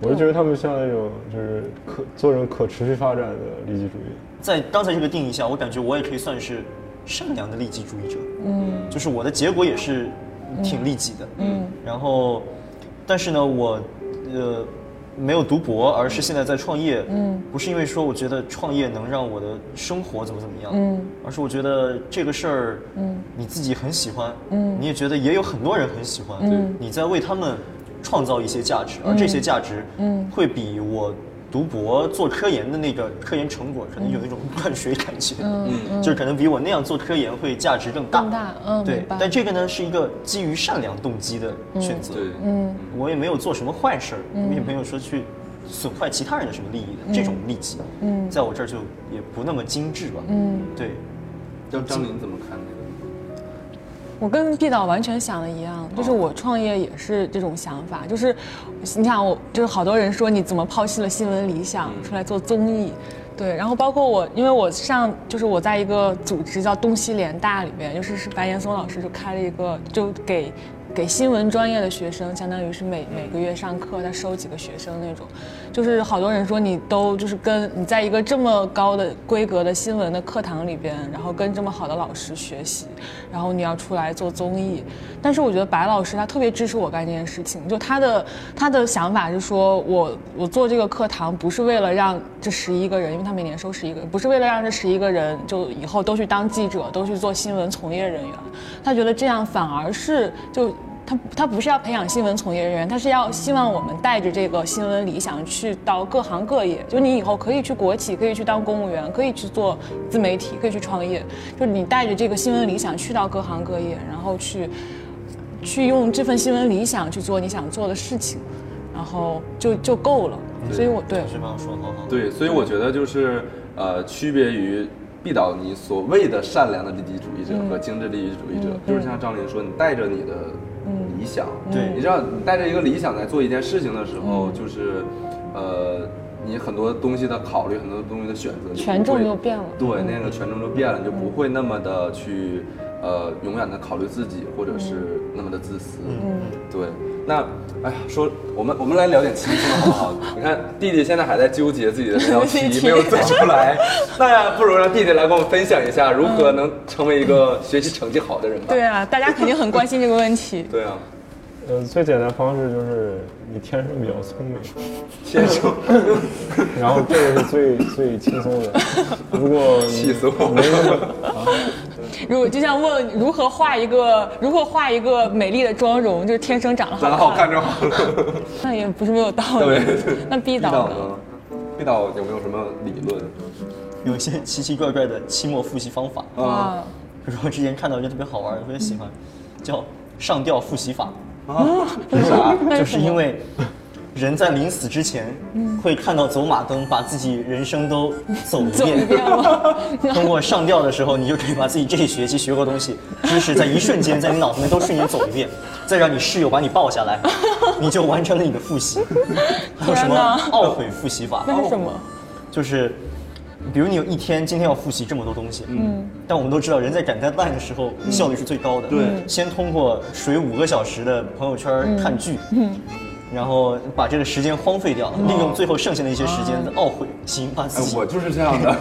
[SPEAKER 7] 我就觉得他们像那种就是可做人可持续发展的利己主义。
[SPEAKER 6] 在刚才这个定义下，我感觉我也可以算是善良的利己主义者。嗯，就是我的结果也是挺利己的。嗯，然后，但是呢，我呃没有读博，而是现在在创业。嗯，不是因为说我觉得创业能让我的生活怎么怎么样。嗯，而是我觉得这个事儿，嗯，你自己很喜欢。嗯，你也觉得也有很多人很喜欢。嗯，你在为他们创造一些价值，而这些价值，嗯，会比我。读博做科研的那个科研成果，可能有一种灌水感觉，嗯，就是可能比我那样做科研会价值更大，
[SPEAKER 5] 更大嗯
[SPEAKER 6] 对。但这个呢，是一个基于善良动机的选择，
[SPEAKER 4] 对，
[SPEAKER 5] 嗯。
[SPEAKER 6] 我也没有做什么坏事儿，我也没有说去损坏其他人的什么利益的，这种利己，
[SPEAKER 5] 嗯。
[SPEAKER 6] 在我这儿就也不那么精致吧，
[SPEAKER 5] 嗯，
[SPEAKER 6] 对，
[SPEAKER 4] 张张琳怎么看这个？
[SPEAKER 5] 我跟毕导完全想的一样，就是我创业也是这种想法，就是你想我，就是好多人说你怎么抛弃了新闻理想出来做综艺，对，然后包括我，因为我上就是我在一个组织叫东西联大里面，就是是白岩松老师就开了一个，就给给新闻专业的学生，相当于是每每个月上课，他收几个学生那种，就是好多人说你都就是跟你在一个这么高的规格的新闻的课堂里边，然后跟这么好的老师学习，然后你要出来做综艺，但是我觉得白老师他特别支持我干这件事情，就他的他的想法是说我我做这个课堂不是为了让这十一个人，因为他每年收十一个人，不是为了让这十一个人就以后都去当记者，都去做新闻从业人员，他觉得这样反而是就。他他不是要培养新闻从业人员，他是要希望我们带着这个新闻理想去到各行各业。就你以后可以去国企，可以去当公务员，可以去做自媒体，可以去创业。就是你带着这个新闻理想去到各行各业，然后去去用这份新闻理想去做你想做的事情，然后就就够了。所以我对
[SPEAKER 6] 这帮说得好好，
[SPEAKER 4] 对，所以我觉得就是呃，区别于毕导你所谓的善良的利己主义者和精致利己主义者，就是像张琳说，你带着你的理想，
[SPEAKER 6] 对
[SPEAKER 4] 你知道你带着一个理想在做一件事情的时候，就是呃。你很多东西的考虑，很多东西的选择，
[SPEAKER 5] 权重
[SPEAKER 4] 会
[SPEAKER 5] 就变了。
[SPEAKER 4] 对，那个权重就变了，你就不会那么的去，呃，永远的考虑自己，或者是那么的自私。嗯，对。那，哎呀，说我们我们来聊点轻松的好不好？你看弟弟现在还在纠结自己的那道 题没有做出来，那不如让弟弟来跟我们分享一下如何能成为一个学习成绩好的人吧。
[SPEAKER 5] 对啊，大家肯定很关心这个问题。
[SPEAKER 4] 对啊，
[SPEAKER 7] 呃，最简单方式就是你天生比较聪明，
[SPEAKER 4] 天生
[SPEAKER 7] 然后这个是最最轻松的。如果你
[SPEAKER 4] 气死我
[SPEAKER 7] 没那么啊，
[SPEAKER 5] 如果就像问如何画一个如何画一个美丽的妆容，就是天生长得好
[SPEAKER 4] 长得好看就好了。
[SPEAKER 5] 那也不是没有道理。那毕导呢？
[SPEAKER 4] 毕导有没有什么理论？
[SPEAKER 6] 有一些奇奇怪怪的期末复习方法。
[SPEAKER 4] 啊，
[SPEAKER 5] 啊，
[SPEAKER 6] 比如说之前看到一个特别好玩，特别喜欢，叫上吊复习法。
[SPEAKER 4] 啊为啥？
[SPEAKER 6] 就是是因为人在临死之前会看到走马灯，把自己人生都走一遍。通过上吊的时候，你就可以把自己这一学期学过的东西 知识，在一瞬间在你脑子里面都瞬间走一遍，再让你室友把你抱下来，你就完成了你的复习。还有什么懊悔复习法？
[SPEAKER 5] 那是什么？
[SPEAKER 6] 就是，比如你有一天今天要复习这么多东西，嗯，但我们都知道人在赶 deadline 的时候效率是最高的，
[SPEAKER 4] 对
[SPEAKER 6] 先通过水五个小时的朋友圈看剧，嗯。然后把这个时间荒废掉，利用最后剩下的一些时间懊悔，行，把自
[SPEAKER 4] 哎，
[SPEAKER 6] 己
[SPEAKER 4] 我就是这样的，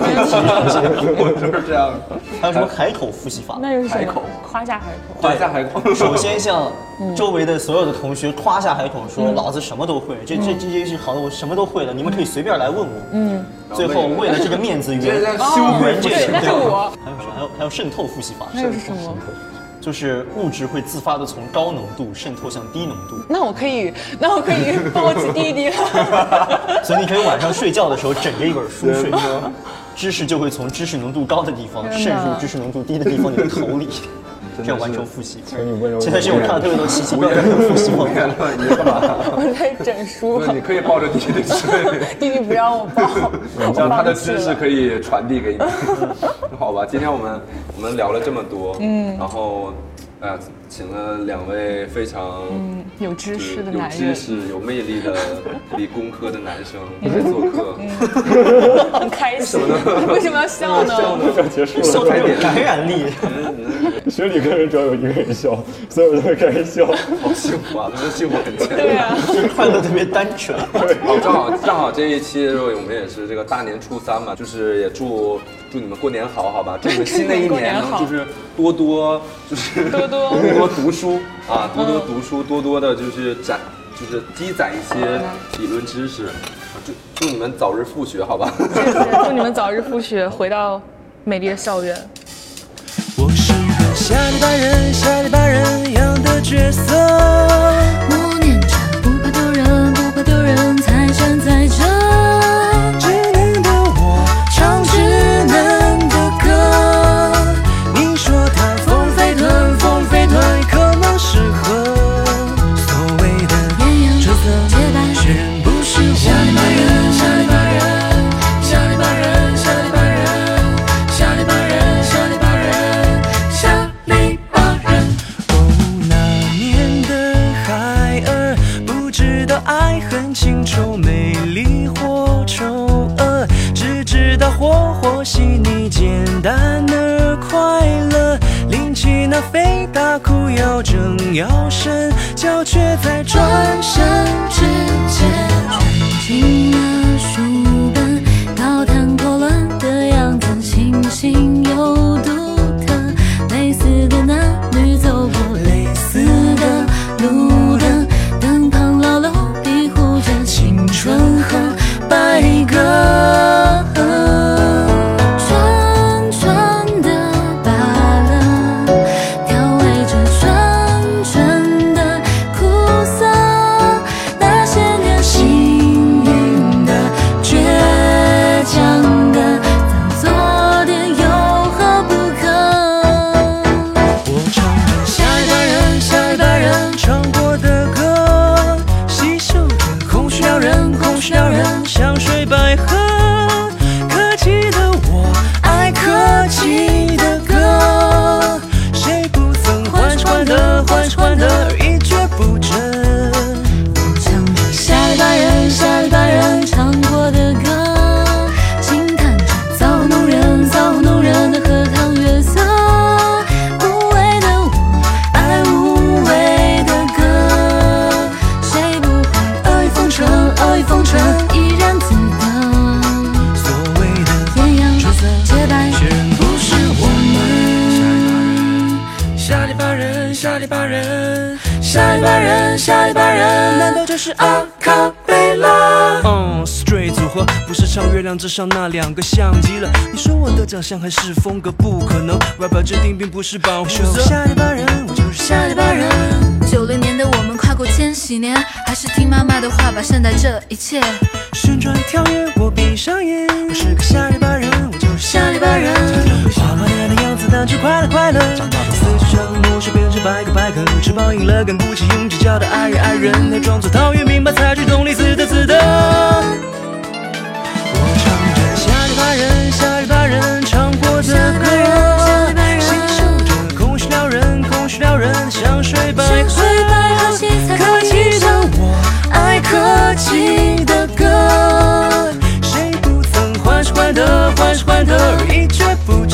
[SPEAKER 4] 我就是这样的。
[SPEAKER 6] 还有什么海口复习法？
[SPEAKER 5] 那又是
[SPEAKER 4] 海口？
[SPEAKER 5] 夸下海口。
[SPEAKER 4] 夸下海口。
[SPEAKER 6] 首先向 周围的所有的同学夸下海口，说
[SPEAKER 5] 嗯
[SPEAKER 6] 老子什么都会，这这这些是好的，我什么都会了，你们可以随便来问我。嗯，最后为了这个面子圆
[SPEAKER 4] 羞愧
[SPEAKER 6] 圆这个
[SPEAKER 5] 对，那是我。
[SPEAKER 6] 还有啥？还有还有渗透复习法，
[SPEAKER 5] 那又是什么？
[SPEAKER 6] 就是物质会自发的从高浓度渗透向低浓度，
[SPEAKER 5] 那我可以，那我可以抱起弟弟了。
[SPEAKER 6] 所以你可以晚上睡觉的时候枕着一本书睡，知识就会从知识浓度高的地方渗入知识浓度低的地方你的头里，这样完成复习。
[SPEAKER 7] 请你温柔。
[SPEAKER 6] 现在是我看到特别多奇奇怪怪的复习方法。
[SPEAKER 4] 你干嘛？
[SPEAKER 5] 我在整书
[SPEAKER 4] 你可以抱着弟弟睡，
[SPEAKER 5] 弟弟不让我抱，
[SPEAKER 4] 这样他的知识可以传递给你。好吧，今天我们我们聊了这么多，嗯，然后，哎呀，请了两位非常
[SPEAKER 5] 嗯有知识的
[SPEAKER 4] 有
[SPEAKER 5] 男人，
[SPEAKER 4] 知识、有魅力的 理工科的男生来做客。
[SPEAKER 5] 很开心。为什么要笑呢？
[SPEAKER 7] 要结束
[SPEAKER 6] 笑
[SPEAKER 7] 了，
[SPEAKER 6] 点有感染力，
[SPEAKER 7] 学理科人只要有一个人笑，所有人都会开始笑。
[SPEAKER 4] 好幸福啊，真的幸福很强。
[SPEAKER 5] 对啊，
[SPEAKER 6] 快乐特别单纯。
[SPEAKER 4] 好，正好正好这一期的时候，我们也是这个大年初三嘛，就是也祝祝你们过年好，好吧？祝你们新的一
[SPEAKER 5] 年
[SPEAKER 4] 就是多多就是
[SPEAKER 5] 多多
[SPEAKER 4] 多多读书啊，多多读书，多多的就是攒就是积攒一些理论知识，祝祝你们早日复学，好吧？
[SPEAKER 5] 谢谢，祝你们早日复学，回到美丽的校园。
[SPEAKER 2] 我是个下里巴人、下里巴人一样的角色。爱恨情仇、美丽或丑恶，只知道活活细腻、简单而快乐。拎起那肥大裤腰，正要伸脚，却在转身之间。
[SPEAKER 8] 进了书本，高谈阔论的样子，清新又独特。类似的男
[SPEAKER 2] 亮之上那两个相机了。你说我的长相还是风格，不可能。rapper 制定并不是保护色。我下里巴人，我就是下里巴人。
[SPEAKER 8] 九零年的我们跨过千禧年，还是听妈妈的话吧，善待这一切。
[SPEAKER 2] 旋转跳跃，我闭上眼。我是个下里巴人，我就是下里巴人。花花脸的样子，但却快乐快乐。四肢像魔术变成白个白个，翅膀硬了，跟不起用计较的爱人爱人，还装作陶渊明白采取动力，死的死的。起的歌，谁不曾患失患得，患失患得而一蹶不振？